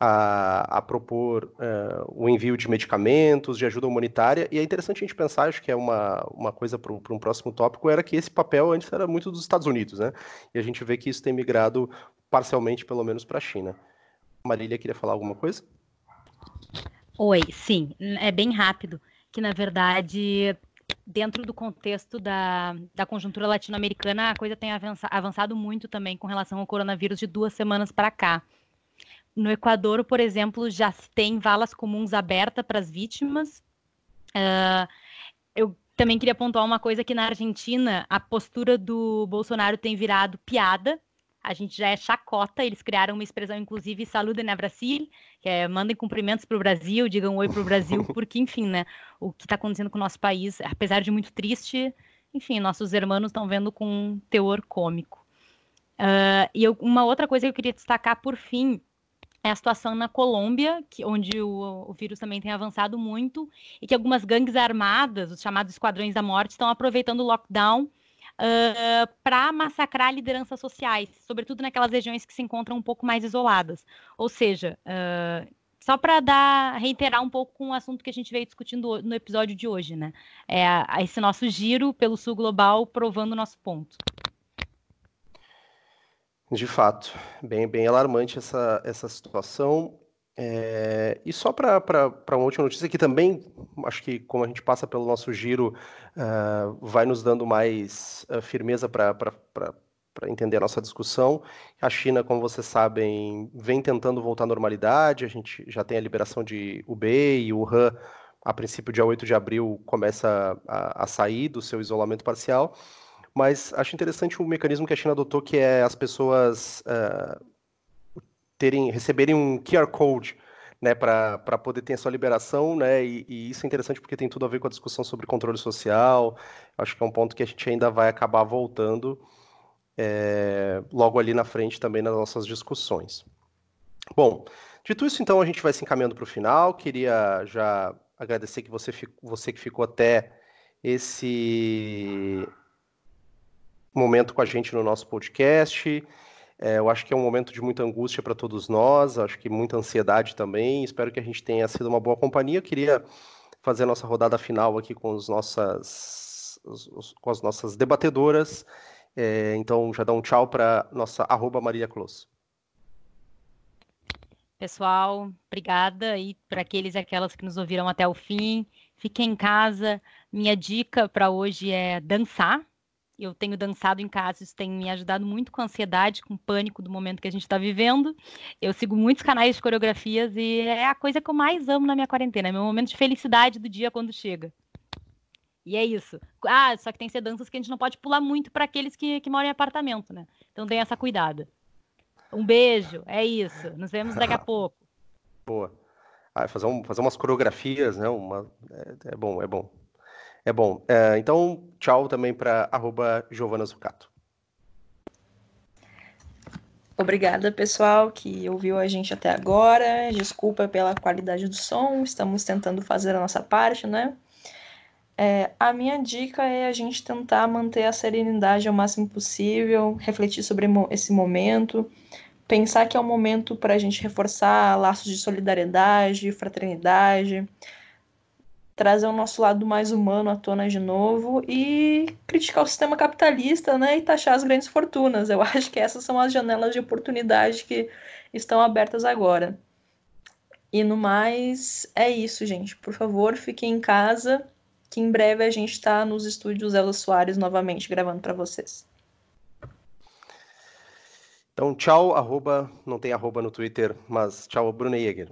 a, a propor uh, o envio de medicamentos, de ajuda humanitária, e é interessante a gente pensar, acho que é uma, uma coisa para um próximo tópico, era que esse papel antes era muito dos Estados Unidos, né? E a gente vê que isso tem migrado parcialmente, pelo menos, para a China. Marília queria falar alguma coisa? Oi, sim, é bem rápido, que na verdade, dentro do contexto da, da conjuntura latino-americana, a coisa tem avançado muito também com relação ao coronavírus de duas semanas para cá. no Equador, por exemplo, já se tem valas comuns abertas para as vítimas. Uh, eu também queria pontuar uma coisa que na Argentina a postura do Bolsonaro tem virado piada. A gente já é chacota, eles criaram uma expressão, inclusive, saluda na Brasil, que é mandem cumprimentos para o Brasil, digam oi para o Brasil, porque, enfim, né, o que está acontecendo com o nosso país, apesar de muito triste, enfim, nossos irmãos estão vendo com um teor cômico. Uh, e eu, uma outra coisa que eu queria destacar por fim é a situação na Colômbia, que, onde o, o, vírus também tem avançado muito, e que algumas gangues armadas, os chamados esquadrões da morte, estão aproveitando o lockdown uh, para massacrar lideranças sociais, sobretudo naquelas regiões que se encontram um pouco mais isoladas. Ou seja, uh, só para dar reiterar um pouco o assunto que a gente veio discutindo no episódio de hoje, né? É esse nosso giro pelo sul global provando o nosso ponto. De fato, bem, bem alarmante essa, essa situação. É, e só para uma última notícia, que também acho que, como a gente passa pelo nosso giro, uh, vai nos dando mais uh, firmeza para entender a nossa discussão. A China, como vocês sabem, vem tentando voltar à normalidade, a gente já tem a liberação de Hubei e Wuhan, a princípio, dia 8 de abril, começa a, a sair do seu isolamento parcial mas acho interessante o mecanismo que a China adotou, que é as pessoas uh, terem, receberem um QR Code né, para poder ter sua liberação, né, e, e, isso é interessante porque tem tudo a ver com a discussão sobre controle social, acho que é um ponto que a gente ainda vai acabar voltando é, logo ali na frente também nas nossas discussões. Bom, dito isso, então, a gente vai se encaminhando para o final, queria já agradecer que você, você que ficou até esse momento com a gente no nosso podcast. É, eu acho que é um momento de muita angústia para todos nós, acho que muita ansiedade também. Espero que a gente tenha sido uma boa companhia. Eu queria fazer a nossa rodada final aqui com, os nossas, os, com as nossas debatedoras. É, então, já dá um tchau para nossa arroba Maria Close. Pessoal, obrigada e para aqueles e aquelas que nos ouviram até o fim. Fiquem em casa. Minha dica para hoje é dançar. Eu tenho dançado em casa, isso tem me ajudado muito com a ansiedade, com o pânico do momento que a gente está vivendo. Eu sigo muitos canais de coreografias e é a coisa que eu mais amo na minha quarentena, é meu momento de felicidade do dia quando chega. E é isso. Ah, só que tem que ser danças que a gente não pode pular muito para aqueles que, que moram em apartamento, né? Então tenha essa cuidada. Um beijo, é isso. Nos vemos daqui a pouco. Boa. Ah, fazer, um, fazer umas coreografias, né? Uma, é, é bom, é bom. É bom. É, então, tchau também para arroba Giovana Zucato. Obrigada, pessoal, que ouviu a gente até agora. Desculpa pela qualidade do som, estamos tentando fazer a nossa parte, né? É, a minha dica é a gente tentar manter a serenidade ao máximo possível, refletir sobre esse momento, pensar que é um momento para a gente reforçar laços de solidariedade, fraternidade, trazer o nosso lado mais humano à tona de novo e criticar o sistema capitalista, né, e taxar as grandes fortunas. Eu acho que essas são as janelas de oportunidade que estão abertas agora. E no mais, é isso, gente. Por favor, fiquem em casa, que em breve a gente está nos estúdios Ela Soares novamente gravando para vocês. Então, tchau, arroba, não tem arroba no Twitter, mas tchau, Bruna Jäger.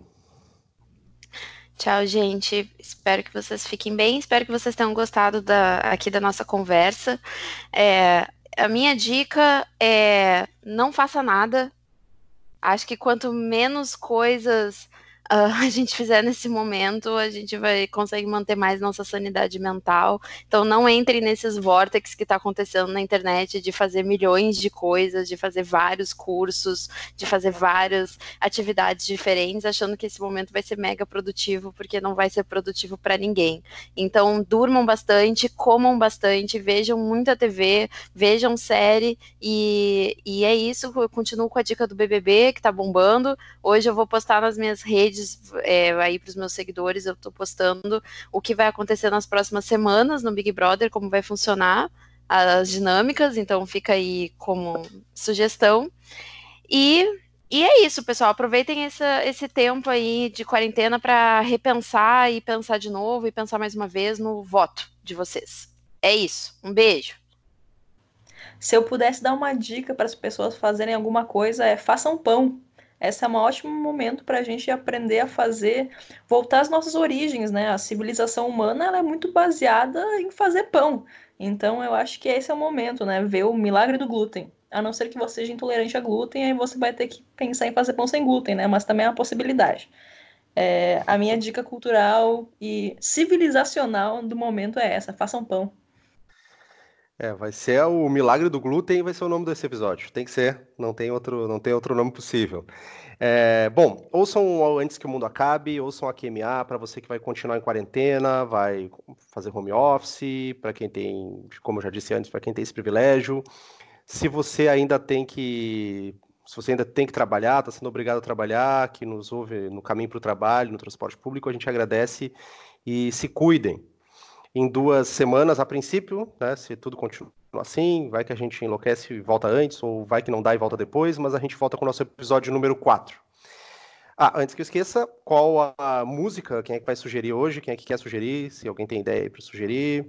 Tchau, gente. Espero que vocês fiquem bem. Espero que vocês tenham gostado da, aqui da nossa conversa. É, a minha dica é não faça nada. Acho que quanto menos coisas uh, a gente fizer nesse momento, a gente vai conseguir manter mais nossa sanidade mental. Então não entre nesses vórtices que está acontecendo na internet de fazer milhões de coisas, de fazer vários cursos, de fazer várias atividades diferentes, achando que esse momento vai ser mega produtivo, porque não vai ser produtivo para ninguém. Então durmam bastante, comam bastante, vejam muita TV, vejam série e, e é isso. Eu continuo com a dica do BBB que está bombando. Hoje eu vou postar nas minhas redes é, aí para os meus seguidores, eu estou postando o que vai acontecer nas próximas semanas no Big Brother, como vai funcionar as dinâmicas, então fica aí como sugestão. E, e é isso, pessoal. Aproveitem essa, esse tempo aí de quarentena para repensar e pensar de novo e pensar mais uma vez no voto de vocês. É isso. Um beijo. Se eu pudesse dar uma dica para as pessoas fazerem alguma coisa, é façam pão esse é um ótimo momento para a gente aprender a fazer, voltar às nossas origens, né? A civilização humana ela é muito baseada em fazer pão. Então eu acho que esse é o momento, né? Ver o milagre do glúten. A não ser que você seja intolerante a glúten, aí você vai ter que pensar em fazer pão sem glúten, né? Mas também é uma possibilidade. É, a minha dica cultural e civilizacional do momento é essa: façam pão. É, vai ser o milagre do glúten, vai ser o nome desse episódio. Tem que ser, não tem outro, não tem outro nome possível. É, bom, ouçam antes que o mundo acabe, ouçam a QMA para você que vai continuar em quarentena, vai fazer home office, para quem tem, como eu já disse antes, para quem tem esse privilégio. Se você ainda tem que, se você ainda tem que trabalhar, está sendo obrigado a trabalhar, que nos ouve no caminho para o trabalho, no transporte público, a gente agradece e se cuidem em duas semanas a princípio, né? Se tudo continua assim, vai que a gente enlouquece e volta antes, ou vai que não dá e volta depois, mas a gente volta com o nosso episódio número 4. Ah, antes que eu esqueça, qual a música, quem é que vai sugerir hoje, quem é que quer sugerir, se alguém tem ideia para sugerir?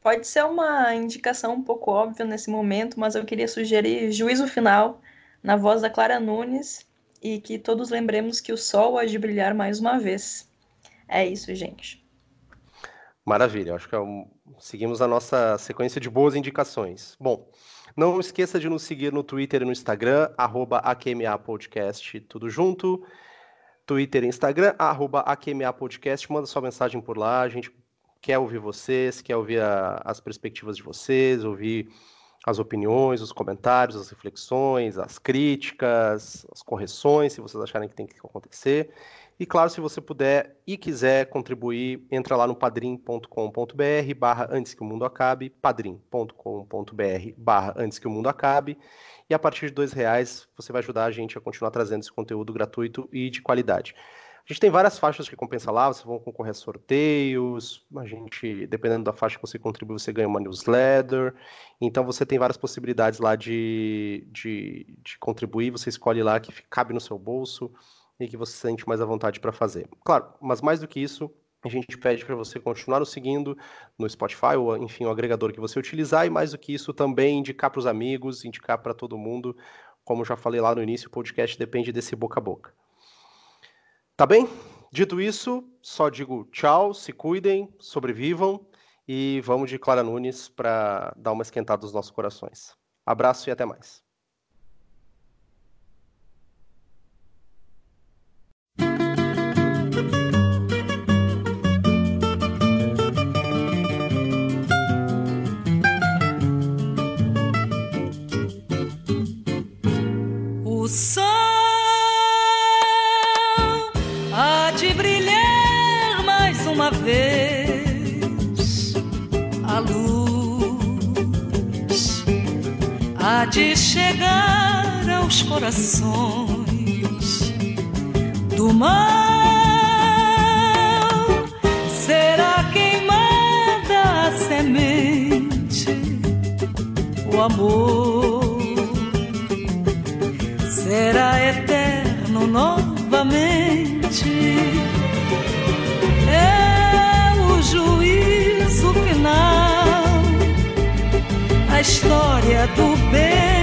Pode ser uma indicação um pouco óbvia nesse momento, mas eu queria sugerir Juízo Final, na voz da Clara Nunes, e que todos lembremos que o sol há de brilhar mais uma vez. É isso, gente. Maravilha, acho que é um... seguimos a nossa sequência de boas indicações. Bom, não esqueça de nos seguir no Twitter e no Instagram, arroba AQMA Podcast, tudo junto. Twitter e Instagram, arroba AQMA Podcast, manda sua mensagem por lá, a gente quer ouvir vocês, quer ouvir a, as perspectivas de vocês, ouvir as opiniões, os comentários, as reflexões, as críticas, as correções, se vocês acharem que tem que acontecer. E claro, se você puder e quiser contribuir, entra lá no padrim.com.br barra antes que o mundo acabe, padrim.com.br barra antes que o mundo acabe. E a partir de dois reais você vai ajudar a gente a continuar trazendo esse conteúdo gratuito e de qualidade. A gente tem várias faixas de recompensa lá, vocês vão concorrer a sorteios, a gente, dependendo da faixa que você contribui, você ganha uma newsletter. Então você tem várias possibilidades lá de, de, de contribuir, você escolhe lá que cabe no seu bolso e que você sente mais à vontade para fazer. Claro, mas mais do que isso, a gente pede para você continuar nos seguindo no Spotify ou, enfim, o agregador que você utilizar, e mais do que isso, também indicar para os amigos, indicar para todo mundo. Como já falei lá no início, o podcast depende desse boca a boca. Tá bem? Dito isso, só digo tchau, se cuidem, sobrevivam e vamos de Clara Nunes para dar uma esquentada nos nossos corações. Abraço e até mais. De chegar aos corações do mal. Será queimada a semente, o amor será eterno novamente. História do bem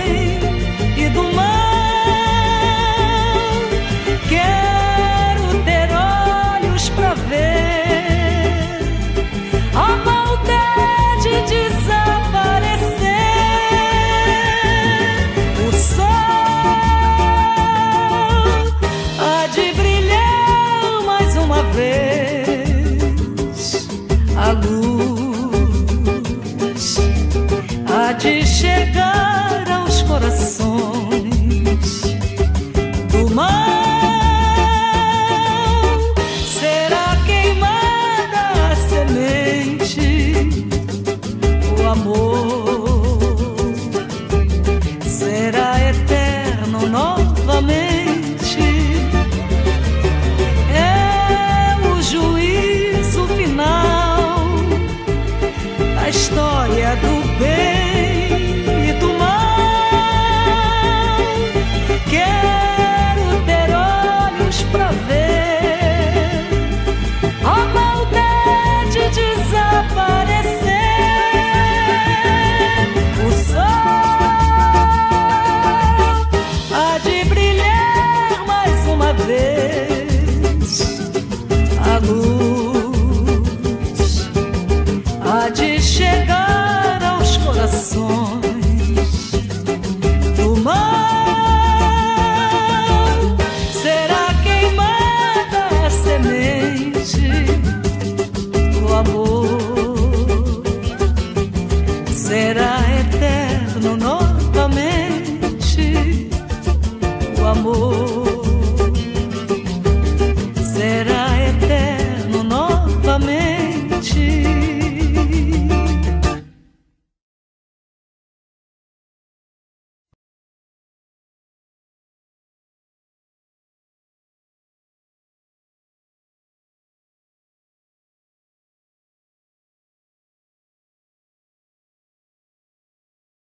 de chegar aos corações.